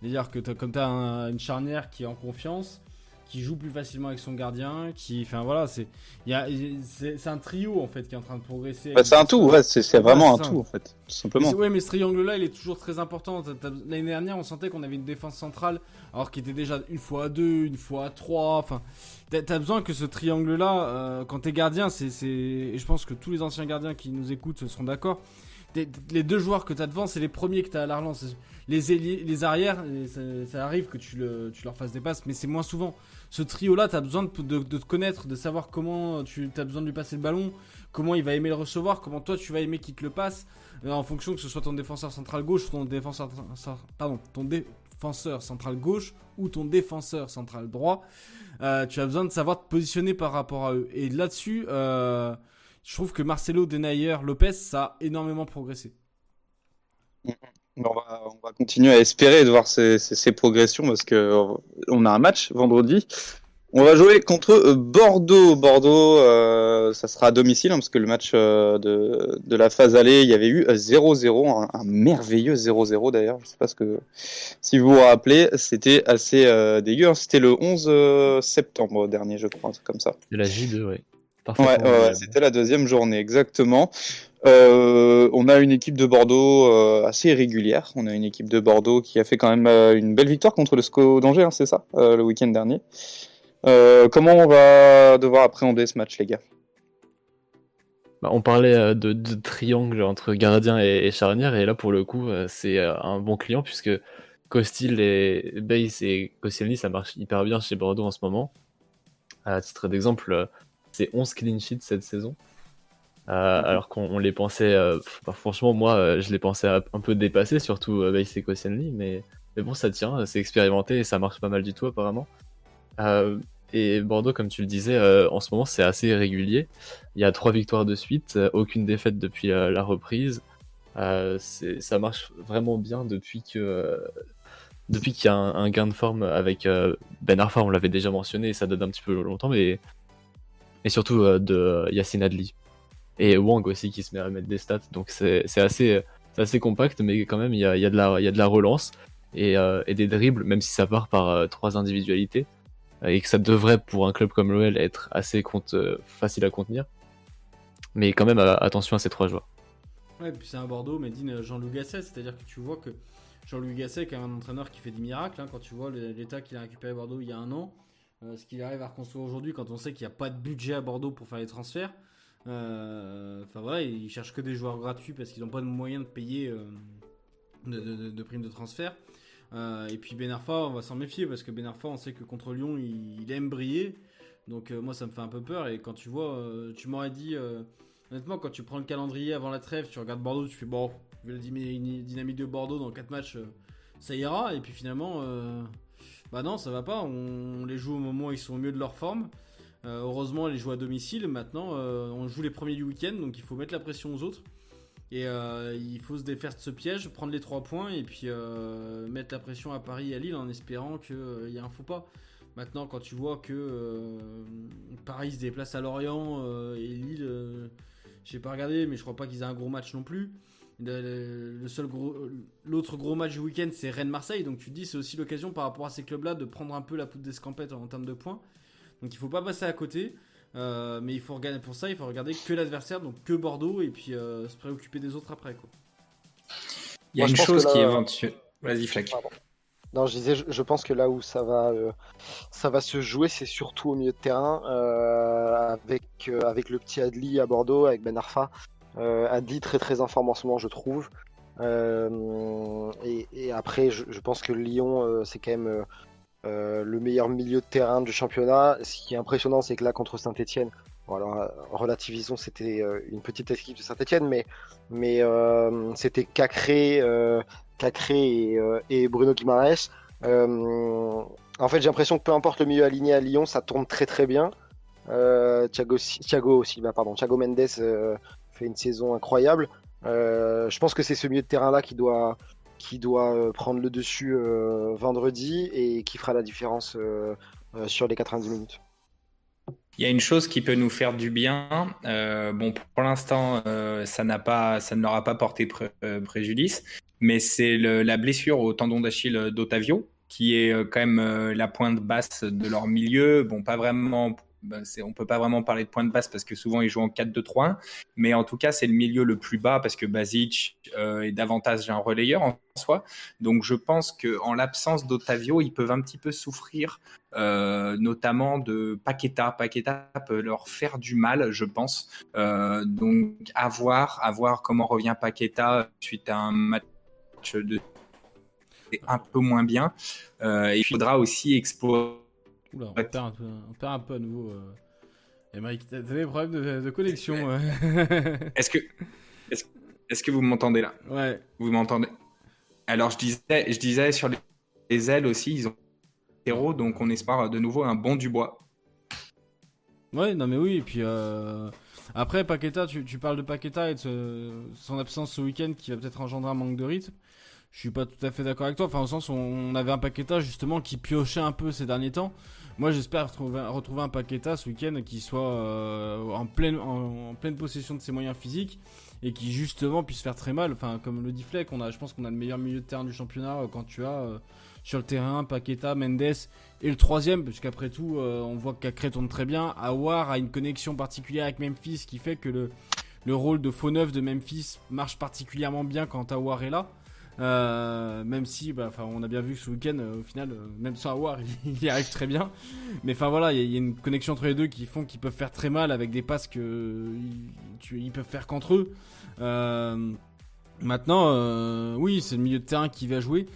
C'est-à-dire que comme tu as une charnière qui est en confiance, qui joue plus facilement avec son gardien, qui. Enfin voilà, c'est il y a- c'est un trio en fait qui est en train de progresser. Bah, c'est un tout, ouais, c'est, c'est vraiment Ouais, un tout en fait, tout simplement. ouais, mais ce triangle-là, il est toujours très important. L'année dernière, on sentait qu'on avait une défense centrale, alors qu'il était déjà une fois à deux, une fois à trois. Enfin, t'as as besoin que ce triangle-là, euh, quand t'es gardien, c'est, c'est, et je pense que tous les anciens gardiens qui nous écoutent seront d'accord. Les deux joueurs que t'as devant, c'est les premiers que t'as à la relance. Les ailiers, les arrières, ça, ça arrive que tu, le, tu leur fasses des passes, mais c'est moins souvent. Ce trio-là, t'as besoin de, te connaître, de savoir comment tu as besoin de lui passer le ballon, comment il va aimer le recevoir, comment toi tu vas aimer qu'il te le passe. Euh, en fonction que ce soit ton défenseur central gauche ou ton défenseur central gauche ou ton défenseur central droit euh, tu as besoin de savoir te positionner par rapport à eux et là-dessus euh, je trouve que Marcelo Denayer Lopez ça a énormément progressé On va, on va continuer à espérer de voir ces, ces- ces progressions parce que euh, on a un match vendredi. On va jouer contre euh, Bordeaux. Bordeaux, euh, ça sera à domicile hein, parce que le match euh, de, de la phase allée, il y avait eu euh, 0-0, un, un merveilleux 0-0 d'ailleurs. Je sais pas ce que si vous vous rappelez, c'était assez euh, dégueu. hein. C'était le 11 euh, septembre dernier, je crois, un truc comme ça. C'est la J2, ouais. Ouais, Parfaitement ouais, ouais, valable. c'était la deuxième journée, exactement. Euh, on a une équipe de Bordeaux euh, assez irrégulière. On a une équipe de Bordeaux qui a fait quand même euh, une belle victoire contre le SCO d'Angers, hein, c'est ça, le week-end dernier. Comment on va devoir appréhender ce match, les gars? Bah, on parlait de, triangle entre gardien et, charnière, et là pour le coup, c'est un bon client puisque Costil et Base et Koscielny, ça marche hyper bien chez Bordeaux en ce moment. À titre d'exemple, c'est 11 clean sheets cette saison. Euh, alors qu'on on les pensait, euh, bah, franchement, moi euh, je les pensais un peu dépassés, surtout et Koscielny, mais, mais bon, ça tient, c'est expérimenté et ça marche pas mal du tout apparemment. Et Bordeaux, comme tu le disais, en ce moment c'est assez irrégulier. Il y a trois victoires de suite, aucune défaite depuis la reprise. Euh, ça marche vraiment bien depuis que euh, depuis qu'il y a un, un gain de forme avec euh, Ben Arfa, on l'avait déjà mentionné, ça date un petit peu longtemps, mais et surtout de Yacine Adli et Wang aussi qui se met à mettre des stats. Donc c'est assez assez compact, mais quand même il y a, y a de la y a de la relance et, euh, et des dribbles, même si ça part par euh, trois individualités et que ça devrait pour un club comme l'OL être assez compte, euh, facile à contenir. Mais quand même, attention à ces trois joueurs. Ouais, puis c'est un Bordeaux, mais dit Jean-Louis Gasset, c'est-à-dire que tu vois que Jean-Louis Gasset, même un entraîneur qui fait des miracles, hein, quand tu vois l'état qu'il a récupéré à Bordeaux il y a un an, ce qu'il arrive à reconstruire aujourd'hui, quand on sait qu'il n'y a pas de budget à Bordeaux pour faire les transferts, enfin voilà, ils cherchent que des joueurs gratuits parce qu'ils n'ont pas de moyens de payer euh, de, primes de transfert. Euh, et puis Ben Arfa, on va s'en méfier parce que Ben Arfa, on sait que contre Lyon, il, aime briller. Donc euh, moi, ça me fait un peu peur. Et quand tu vois, euh, tu m'aurais dit, euh, honnêtement, quand tu prends le calendrier avant la trêve, tu regardes Bordeaux, tu fais bon, vu la dynamique de Bordeaux dans 4 matchs, euh, ça ira. Et puis finalement, euh, bah non, ça va pas. On, les joue au moment où ils sont au mieux de leur forme. Euh, heureusement, elle joue à domicile. Maintenant, euh, on joue les premiers du week-end, donc il faut mettre la pression aux autres. Et euh, il faut se défaire de ce piège, prendre les 3 points et puis euh, mettre la pression à Paris et à Lille en espérant qu'il y ait un faux pas. Maintenant, quand tu vois que euh, Paris se déplace à Lorient euh, et Lille, euh, j'ai pas regardé, mais je crois pas qu'ils aient un gros match non plus. Le, gros, l'autre gros match du week-end, c'est Rennes-Marseille. Donc tu te dis, c'est aussi l'occasion par rapport à ces clubs-là de prendre un peu la poudre d'escampette en termes de points. Donc il faut pas passer à côté. Euh, mais il faut regarder pour ça, il faut regarder que l'adversaire, donc que Bordeaux, et puis euh, se préoccuper des autres après. Quoi. Il y a Moi, une chose qui est éventuelle. Vas-y. Pardon. Non, je disais, je, pense que là où ça va, euh, ça va se jouer, c'est surtout au milieu de terrain, euh, avec, euh, avec le petit Adli à Bordeaux, avec Ben Arfa. Euh, Adli très très en forme en ce moment, je trouve. Euh, et, et après, je, je pense que Lyon, euh, c'est quand même euh, le meilleur milieu de terrain du championnat. Ce qui est impressionnant, c'est que là, contre Saint-Etienne, bon, alors, euh, relativisons, c'était euh, une petite équipe de Saint-Etienne, mais, mais euh, c'était Cacré, euh, Cacré et, et Bruno Guimaraes. En fait, j'ai l'impression que peu importe le milieu aligné à Lyon, ça tourne très très bien. Thiago, Thiago pardon, Thiago Mendes fait une saison incroyable. Je pense que c'est ce milieu de terrain-là qui doit, qui doit euh, prendre le dessus euh, vendredi et qui fera la différence euh, sur les 90 minutes. Il y a une chose qui peut nous faire du bien. Bon, pour l'instant, ça n'a pas, ça ne leur a pas porté pré- préjudice, mais c'est la blessure au tendon d'Achille d'Otavio, qui est quand même la pointe basse de leur milieu. Bon, pas vraiment. C'est- on peut pas vraiment parler de pointe basse parce que souvent ils jouent en 4-2-3-1, mais en tout cas c'est le milieu le plus bas parce que Basic euh, est davantage un relayeur en soi. Donc je pense que en l'absence d'Otavio, ils peuvent un petit peu souffrir euh, notamment de Paqueta. Paqueta peut leur faire du mal, je pense. Euh, donc, à voir, à voir comment revient Paqueta suite à un match de un peu moins bien. Il faudra aussi explorer. Oula, on perd un peu, on perd un peu à nouveau. Euh... Émeric, t'as t'as des problèmes de, de connexion. euh. [LAUGHS] Est-ce que, est-ce, est-ce que vous m'entendez là? Ouais. Vous m'entendez? Alors, je disais, je disais sur les, les ailes aussi, ils ont héros, donc on espère de nouveau un bon Dubois. Ouais, non mais oui, et puis euh... après Paqueta, tu, tu parle de Paqueta et de ce- son absence ce week-end qui va peut-être engendrer un manque de rythme. je suis pas tout à fait d'accord avec toi. Enfin, au sens où on avait un Paqueta justement qui piochait un peu ces derniers temps. Moi, j'espère retrouver, un Paqueta ce week-end qui soit euh, en, pleine, possession de ses moyens physiques et qui justement puisse faire très mal. Enfin, comme le dit Fleck, je pense qu'on a le meilleur milieu de terrain du championnat euh, quand tu as euh, sur le terrain Paqueta, Mendes et le troisième, parce qu'après tout, on voit qu'Acré tourne très bien. Awar a une connexion particulière avec Memphis qui fait que le, le rôle de faux neuf de Memphis marche particulièrement bien quand Awar est là. Euh, même si, bah, on a bien vu que ce week-end, euh, au final, euh, même sans avoir, [LAUGHS] il, y arrive très bien. Mais enfin voilà, il y, a une connexion entre les deux qui font qu'ils peuvent faire très mal avec des passes que ils, peuvent faire qu'entre eux. maintenant, oui, c'est le milieu de terrain qui va jouer.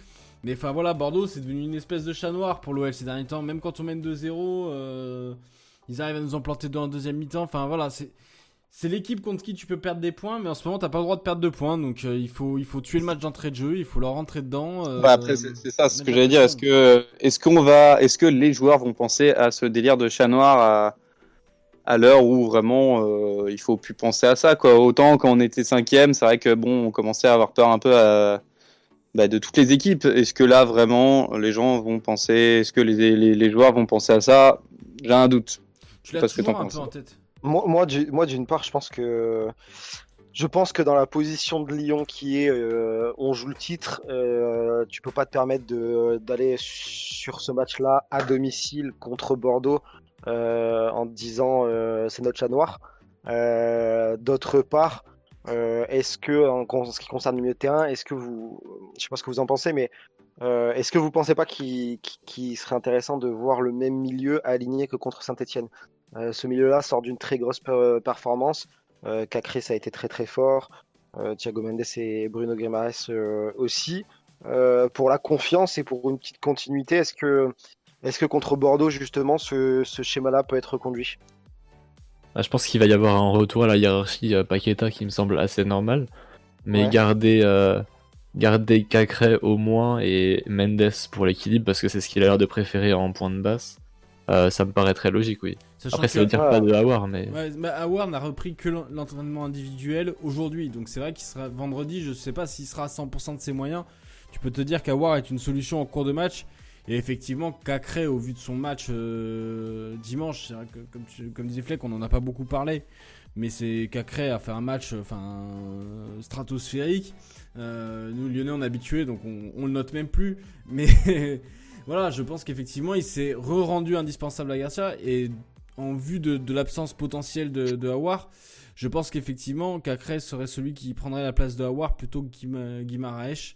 Mais enfin voilà, Bordeaux, c'est devenu une espèce de chat noir pour l'OL ces derniers temps. Même quand on mène 2-0, ils arrivent à nous en planter deux en deuxième mi-temps. Enfin voilà, c'est c'est l'équipe contre qui tu peux perdre des points, mais en ce moment t'as pas le droit de perdre de points, donc euh, il faut il faut tuer le match d'entrée de jeu, il faut leur rentrer dedans. Euh, bah après c'est ça, ce que j'allais dire. Est-ce que est-ce qu'on va, est-ce que les joueurs vont penser à ce délire de chat noir à à l'heure où vraiment euh, il faut plus penser à ça quoi? Autant quand on était cinquième, c'est vrai que bon on commençait à avoir peur un peu à, bah, de toutes les équipes. Est-ce que là vraiment les gens vont penser, est-ce que les, les, les joueurs vont penser à ça? J'ai un doute. Tu l'as toujours un peu en tête. Moi, moi, d'une part, je pense que je pense que dans la position de Lyon qui est euh, on joue le titre, euh, tu peux pas te permettre d'aller sur ce match-là à domicile contre Bordeaux euh, en te disant euh, c'est notre chat noir. D'autre part, est-ce que en, ce qui concerne le milieu de terrain, est-ce que vous, je sais pas ce que vous en pensez, mais est-ce que vous pensez pas qu'il serait intéressant de voir le même milieu aligné que contre Saint-Etienne? Euh, ce milieu-là sort d'une très grosse performance. Euh, Cacré, ça a été très très fort. Euh, Thiago Mendes et Bruno Guimaraes aussi. pour la confiance et pour une petite continuité, est-ce que, est que contre Bordeaux, justement, ce, schéma-là peut être reconduit? Ah, Je pense qu'il va y avoir un retour à la hiérarchie Paqueta qui me semble assez normal. Mais garder, garder Cacré au moins et Mendes pour l'équilibre, parce que c'est ce qu'il a l'air de préférer en point de basse, ça me paraît très logique, oui. Après, ça veut dire pas de Awar, mais. Ouais, Awar n'a repris que l'entraînement individuel aujourd'hui. Donc c'est vrai qu'il sera vendredi, je sais pas s'il sera à 100% de ses moyens. Tu peux te dire qu'Awar est une solution en cours de match. Et effectivement, Cacré, au vu de son match euh, dimanche, vrai que, comme, comme disait Fleck, on en a pas beaucoup parlé. Mais c'est Cacré a fait un match enfin, stratosphérique. Euh, nous, Lyonnais, on est habitués, donc on, on le note même plus. Mais [LAUGHS] voilà, je pense qu'effectivement, il s'est re-rendu indispensable à Garcia. Et en vue de, l'absence potentielle de, de je pense qu'effectivement, Cacré serait celui qui prendrait la place de Hawar plutôt que Guimaraes.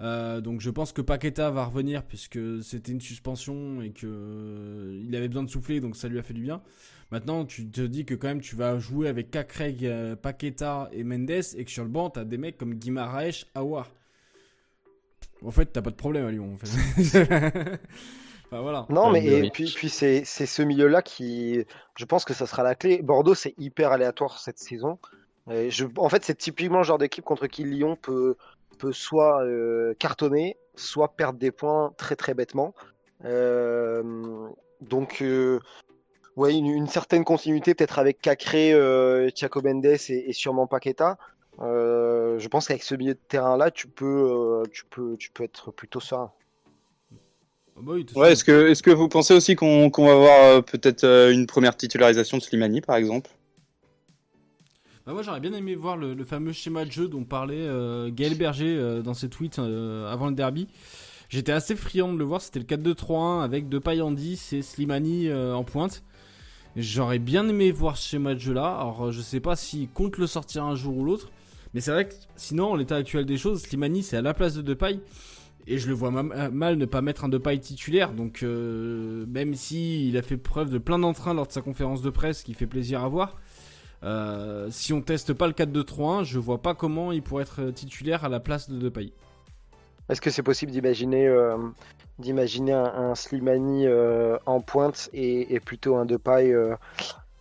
Euh, donc je pense que Paqueta va revenir puisque c'était une suspension et que euh, avait besoin de souffler donc ça lui a fait du bien. Maintenant tu te dis que quand même tu vas jouer avec Cacré, euh, Paqueta et Mendes et que sur le banc t'as des mecs comme Guimaraes, Awar. En fait t'as pas de problème à Lyon en fait. [LAUGHS] voilà. Non, mais et puis, puis c'est ce milieu-là qui, je pense que ça sera la clé. Bordeaux, c'est hyper aléatoire cette saison. je, en fait, c'est typiquement le genre d'équipe contre qui Lyon peut, peut soit euh, cartonner, soit perdre des points très très bêtement. Euh, donc, euh, ouais, une, certaine continuité peut-être avec Cacré, Thiago Mendes et, et sûrement Paqueta. Je pense qu'avec ce milieu de terrain-là, tu peux, tu peux, tu peux être plutôt serein. Ah bah ouais, est-ce que, est que vous pensez aussi qu'on va avoir euh, peut-être euh, une première titularisation de Slimani par exemple? Bah moi j'aurais bien aimé voir le, fameux schéma de jeu dont parlait euh, Gaël Berger dans ses tweets avant le derby. J'étais assez friand de le voir, c'était le 4-2-3-1 avec Depay en 10 et Slimani en pointe. J'aurais bien aimé voir ce schéma de jeu là. Alors je sais pas s'il compte le sortir un jour ou l'autre. Mais c'est vrai que sinon, en l'état actuel des choses, Slimani c'est à la place de Depay. Et je le vois euh, mal ne pas mettre un Depay titulaire. Donc euh, même si a fait preuve de plein d'entrain lors de sa conférence de presse, qui fait plaisir à voir. Euh, si on teste pas le 4-2-3-1, je vois pas comment il pourrait être titulaire à la place de Depay. Est-ce que c'est possible d'imaginer d'imaginer un, Slimani en pointe et, plutôt un Depay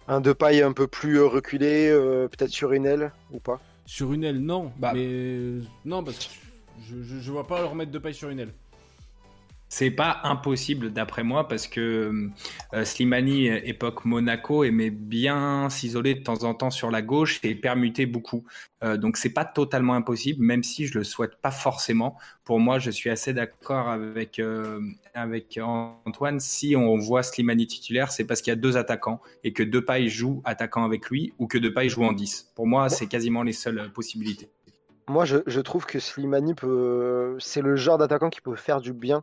un Depay un peu plus reculé, peut-être sur une aile ou pas? Sur une aile, non. Bah. Mais non, parce que je, je, vois pas leur mettre de paille sur une aile. C'est pas impossible d'après moi parce que euh, Slimani, époque Monaco, aimait bien s'isoler de temps en temps sur la gauche et permuter beaucoup. Euh, donc c'est pas totalement impossible, même si je le souhaite pas forcément. Pour moi, je suis assez d'accord avec euh, avec Antoine. Si on voit Slimani titulaire, c'est parce qu'il y a deux attaquants et que Depay joue attaquant avec lui ou que Depay joue en 10. Pour moi, c'est quasiment les seules possibilités. Moi, je, je trouve que Slimani peut, c'est le genre d'attaquant qui peut faire du bien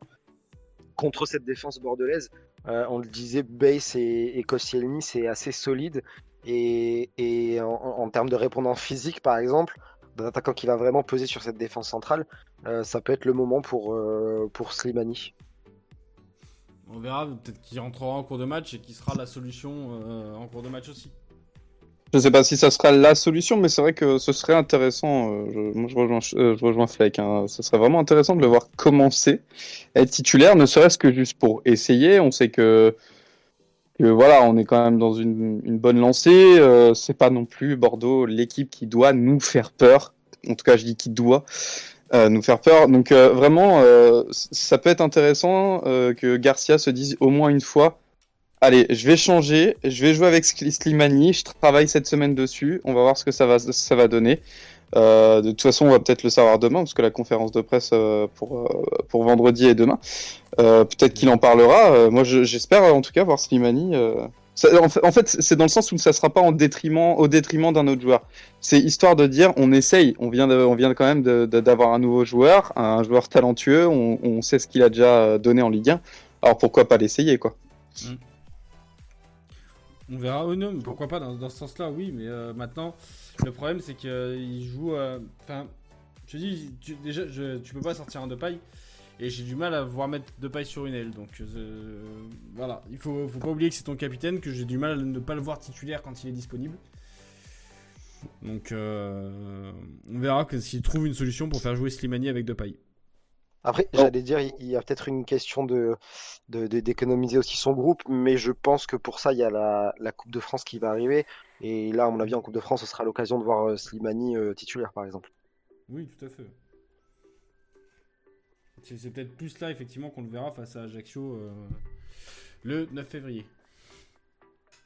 contre cette défense bordelaise. Euh, on le disait, Bass et, et Koscielny, c'est assez solide. Et, en, termes de répondant physique, par exemple, d'un attaquant qui va vraiment peser sur cette défense centrale, euh, ça peut être le moment pour, euh, pour Slimani. On verra, peut-être qu'il rentrera en cours de match et qu'il sera la solution en cours de match aussi. Je sais pas si ça sera la solution, mais c'est vrai que ce serait intéressant. Euh, je, moi, je rejoins, euh, Fleck. Hein. Ce serait vraiment intéressant de le voir commencer à être titulaire, ne serait-ce que juste pour essayer. On sait que, voilà, on est quand même dans une, bonne lancée. Euh, c'est pas non plus Bordeaux l'équipe qui doit nous faire peur. En tout cas, je dis qui doit euh, nous faire peur. Donc vraiment, ça peut être intéressant que Garcia se dise au moins une fois allez, je vais changer, je vais jouer avec Slimani, je travaille cette semaine dessus, on va voir ce que ça va, ça va donner. Euh, de toute façon, on va peut-être le savoir demain, parce que la conférence de presse euh, pour, euh, pour vendredi est demain. peut-être qu'il en parlera. moi, j'espère en tout cas voir Slimani. En fait, c'est dans le sens où ça sera pas en détriment, au détriment d'un autre joueur. C'est histoire de dire, on essaye, on vient, on vient quand même d'avoir un nouveau joueur, un joueur talentueux, on, on sait ce qu'il a déjà donné en Ligue 1. Alors pourquoi pas l'essayer, quoi. Mm. On verra. Oh non, pourquoi pas dans, dans ce sens-là, oui. Mais euh, maintenant, le problème, c'est qu'il euh, joue. Enfin, je dis, tu, déjà, je, tu peux pas sortir un de paille. Et j'ai du mal à voir mettre de paille sur une aile. Donc voilà, il faut, faut pas oublier que c'est ton capitaine, que j'ai du mal à ne pas le voir titulaire quand il est disponible. Donc on verra que s'il trouve une solution pour faire jouer Slimani avec de paille. Après, j'allais dire, il y a peut-être une question de d'économiser aussi son groupe, mais je pense que pour ça, il y a la, la, Coupe de France qui va arriver. Et là, à mon avis, en Coupe de France, ce sera l'occasion de voir euh, Slimani euh, titulaire, par exemple. Oui, tout à fait. C'est peut-être plus là, effectivement, qu'on le verra face à Ajaccio euh, le 9 février.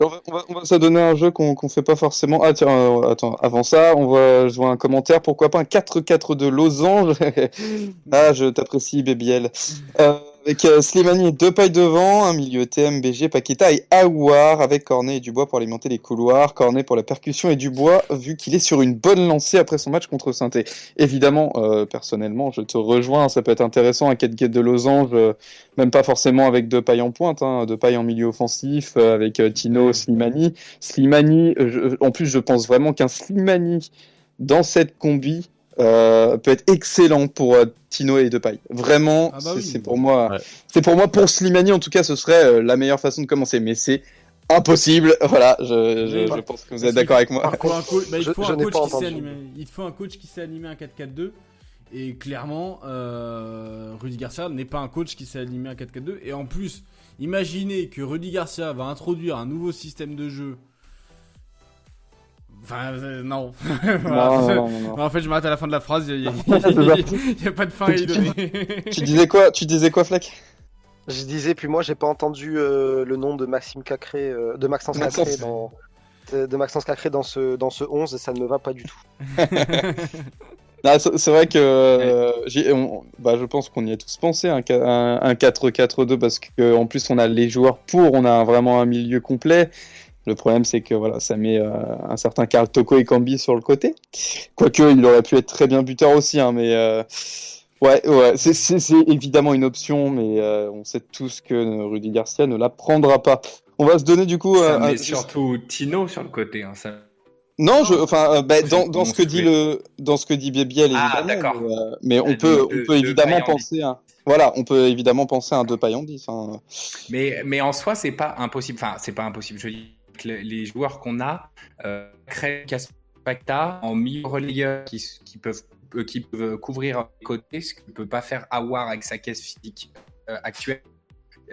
On va, on va, on va un jeu qu'on qu fait pas forcément. Ah tiens, euh, attends, avant ça, on va, je vois un commentaire. Pourquoi pas un 4-4 de losange? [LAUGHS] Ah, je t'apprécie. Euh, avec euh, Slimani, deux pailles devant, un milieu TM, BG, Paqueta et Aouar avec Cornet et Dubois pour alimenter les couloirs. Cornet pour la percussion et Dubois vu qu'il est sur une bonne lancée après son match contre saint Évidemment, euh, personnellement, je te rejoins, ça peut être intéressant un 4 guet de losange, euh, même pas forcément avec deux pailles en pointe, hein, deux pailles en milieu offensif, avec Tino, Slimani. Slimani, je, en plus, je pense vraiment qu'un Slimani dans cette combi euh, peut être excellent pour euh, Tino et Depay. Vraiment, ah bah oui. c'est pour moi, ouais. c'est pour moi pour Slimani en tout cas, ce serait euh, la meilleure façon de commencer. Mais c'est impossible. [LAUGHS] Voilà, je, je, je, pense que vous êtes d'accord avec moi. Il faut un, coach, bah, il faut un coach qui sait animer. Il faut un coach qui sait animer un 4-4-2. Et clairement, euh, Rudy Garcia n'est pas un coach qui sait animer un 4-4-2. Et en plus, imaginez que Rudy Garcia va introduire un nouveau système de jeu Enfin, euh, non. voilà. [LAUGHS] non, [LAUGHS] non, non, non. En fait, je m'arrête à la fin de la phrase. Il n'y a, [LAUGHS] a, pas de fin à y donner. tu disais quoi Tu disais quoi, Fleck Je disais, puis moi, j'ai pas entendu euh, le nom de Maxime Cacré, euh, de Maxence Cacré dans de, Maxence Cacré dans ce dans ce 11 et ça ne me va pas du tout. c'est vrai que euh, on, bah, je pense qu'on y a tous pensé un, un 4-4-2 parce que en plus on a les joueurs pour, on a vraiment un milieu complet. Le problème, c'est que voilà, ça met euh, un certain Carl Toko et Cambi sur le côté. Quoique, il aurait pu être très bien buteur aussi, hein, mais euh, ouais, ouais, c'est évidemment une option, mais euh, on sait tous que Rudy Garcia ne la prendra pas. On va se donner du coup. Ça met surtout Tino sur le côté. Hein, ça... Non, je, enfin, bah, dans, dans ce que dit le, dans ce que dit Bébiel, ah, évidemment. Mais, mais on peut, on peut évidemment penser à. Voilà, on peut évidemment penser à un deux pailles en 10. Hein. Mais, mais en soi, c'est pas impossible. Enfin, c'est pas impossible. Je dis les joueurs qu'on a euh, créent Pacta en milieu relayeur qui, qui, peuvent, euh, qui peuvent couvrir les côtés, ce que ne peut pas faire Awar avec sa caisse physique euh, actuelle.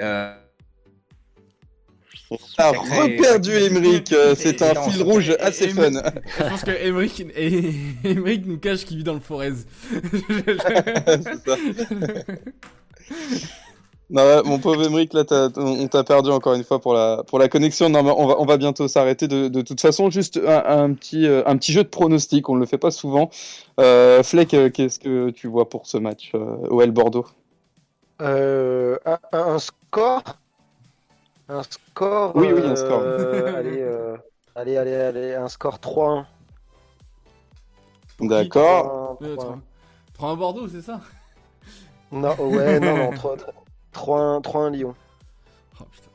Euh, a reperdu Emeric, c'est un fil rouge assez fun. Je pense que Emeric, Emeric [LAUGHS] nous cache qu'il vit dans le Forez. [LAUGHS] [LAUGHS] Non, ouais, mon pauvre Emeric, là, t'as- on t'a perdu encore une fois pour la, pour la connexion. Non, mais on va, on va bientôt s'arrêter. De, de toute façon, juste un, un petit, euh, un petit jeu de pronostic. On ne le fait pas souvent. Euh, Fleck, euh, qu'est-ce que tu vois pour ce match euh, OL Bordeaux? Euh, un, un- score? Un score Oui, oui, un score. euh, [LAUGHS] allez, euh, allez, allez, allez, un score 3-1. D'accord. 3-1, Euh, 3-1. 3 Bordeaux, c'est ça? Non, ouais, non, non, 3 3-1 3-1 Lyon. Oh putain.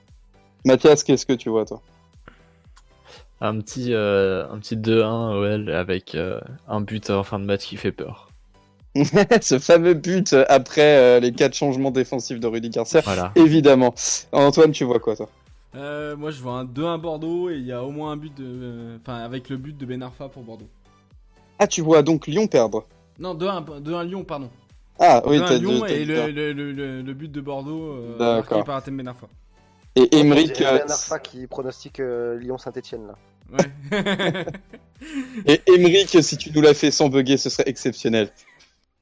Mathias, qu'est-ce que tu vois, toi? Un petit, euh, un petit 2-1 OL avec euh, un but en fin de match qui fait peur. [LAUGHS] Ce fameux but après euh, les quatre changements défensifs de Rudy Garcia. Voilà. Évidemment. Antoine, tu vois quoi, toi? Euh, moi, je vois un 2-1 Bordeaux et il y a au moins un but de. euh, Enfin, avec le but de Ben Arfa pour Bordeaux. Ah, tu vois donc Lyon perdre? Non, 2-1 2-1 Lyon, pardon. Ah, oui, 2-1 t'as Lyon dit. et le, ça. le, le, le- le but de Bordeaux euh, marqué par Atem Ben Arfa. Et Emeric, euh, Ben Arfa qui pronostique euh, Lyon-Saint-Etienne là. Ouais. [LAUGHS] et Emeric, si tu nous l'as fait sans bugger, ce serait exceptionnel.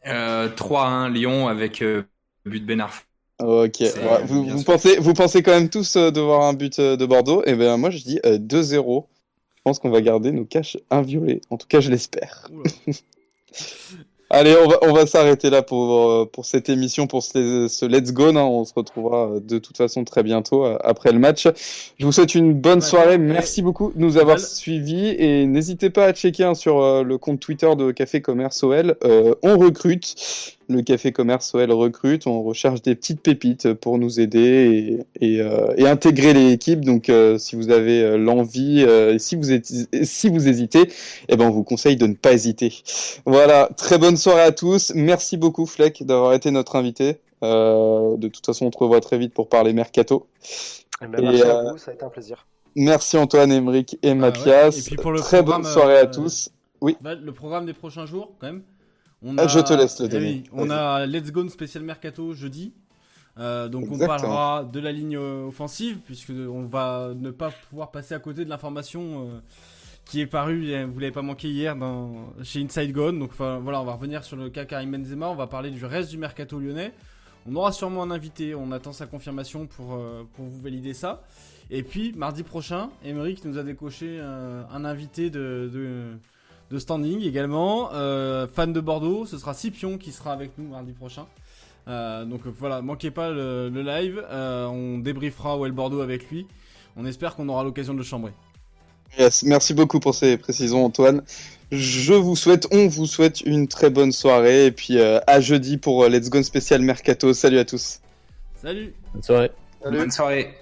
Euh, 3-1 Lyon avec euh, but Ben Arfa. Ok, ouais, vous, bien pensez, vous pensez quand même tous euh, devoir un but euh, de Bordeaux Et ben moi je dis euh, 2-0. Je pense qu'on va garder nos caches inviolées. En tout cas, je l'espère. [LAUGHS] Allez, on va, on va s'arrêter là pour, euh, pour cette émission, pour ce, ce Let's Go. hein. On se retrouvera euh, de toute façon très bientôt euh, après le match. Je vous souhaite une bonne soirée. Merci beaucoup de nous avoir suivis. Et n'hésitez pas à checker hein, sur le compte Twitter de Café Commerce OL. Euh, on recrute. Le Café Commerce OL recrute. On recherche des petites pépites pour nous aider et, et, euh, et intégrer l'équipe. Donc, euh, si vous avez euh, l'envie, euh, et si vous êtes, si vous hésitez, eh ben, on vous conseille de ne pas hésiter. Voilà, très bonne soirée à tous. Merci beaucoup, Fleck, d'avoir été notre invité. Euh, de toute façon, on te revoit très vite pour parler mercato. Eh ben, Et, merci euh, à vous, ça a été un plaisir. Merci Antoine, Emeric et ouais. Mathias. Et puis pour le très bonne soirée à euh, tous. Val, le programme des prochains jours, quand même. On Ah, je te laisse le Eh oui, on a Let's Go spécial Mercato jeudi. Euh, donc on parlera de la ligne euh, offensive puisque on va ne pas pouvoir passer à côté de l'information euh, qui est parue, vous l'avez pas manqué hier dans, chez Inside Gone. Donc voilà, on va revenir sur le cas Karim Benzema, on va parler du reste du mercato lyonnais. On aura sûrement un invité, on attend sa confirmation pour, euh, pour vous valider ça. Et puis mardi prochain, Emeric nous a décoché un invité de, de, de standing également, euh, fan de Bordeaux. Ce sera Scipion qui sera avec nous mardi prochain. Euh, donc voilà, manquez pas le, le live. Euh, on débriefera OL Bordeaux avec lui. On espère qu'on aura l'occasion de le chambrer. Yes, merci beaucoup pour ces précisions, Antoine. Je vous souhaite, on vous souhaite une très bonne soirée et puis euh, à jeudi pour Let's Go spécial Mercato. Salut à tous. Salut Bonne soirée. Salut. Bonne soirée.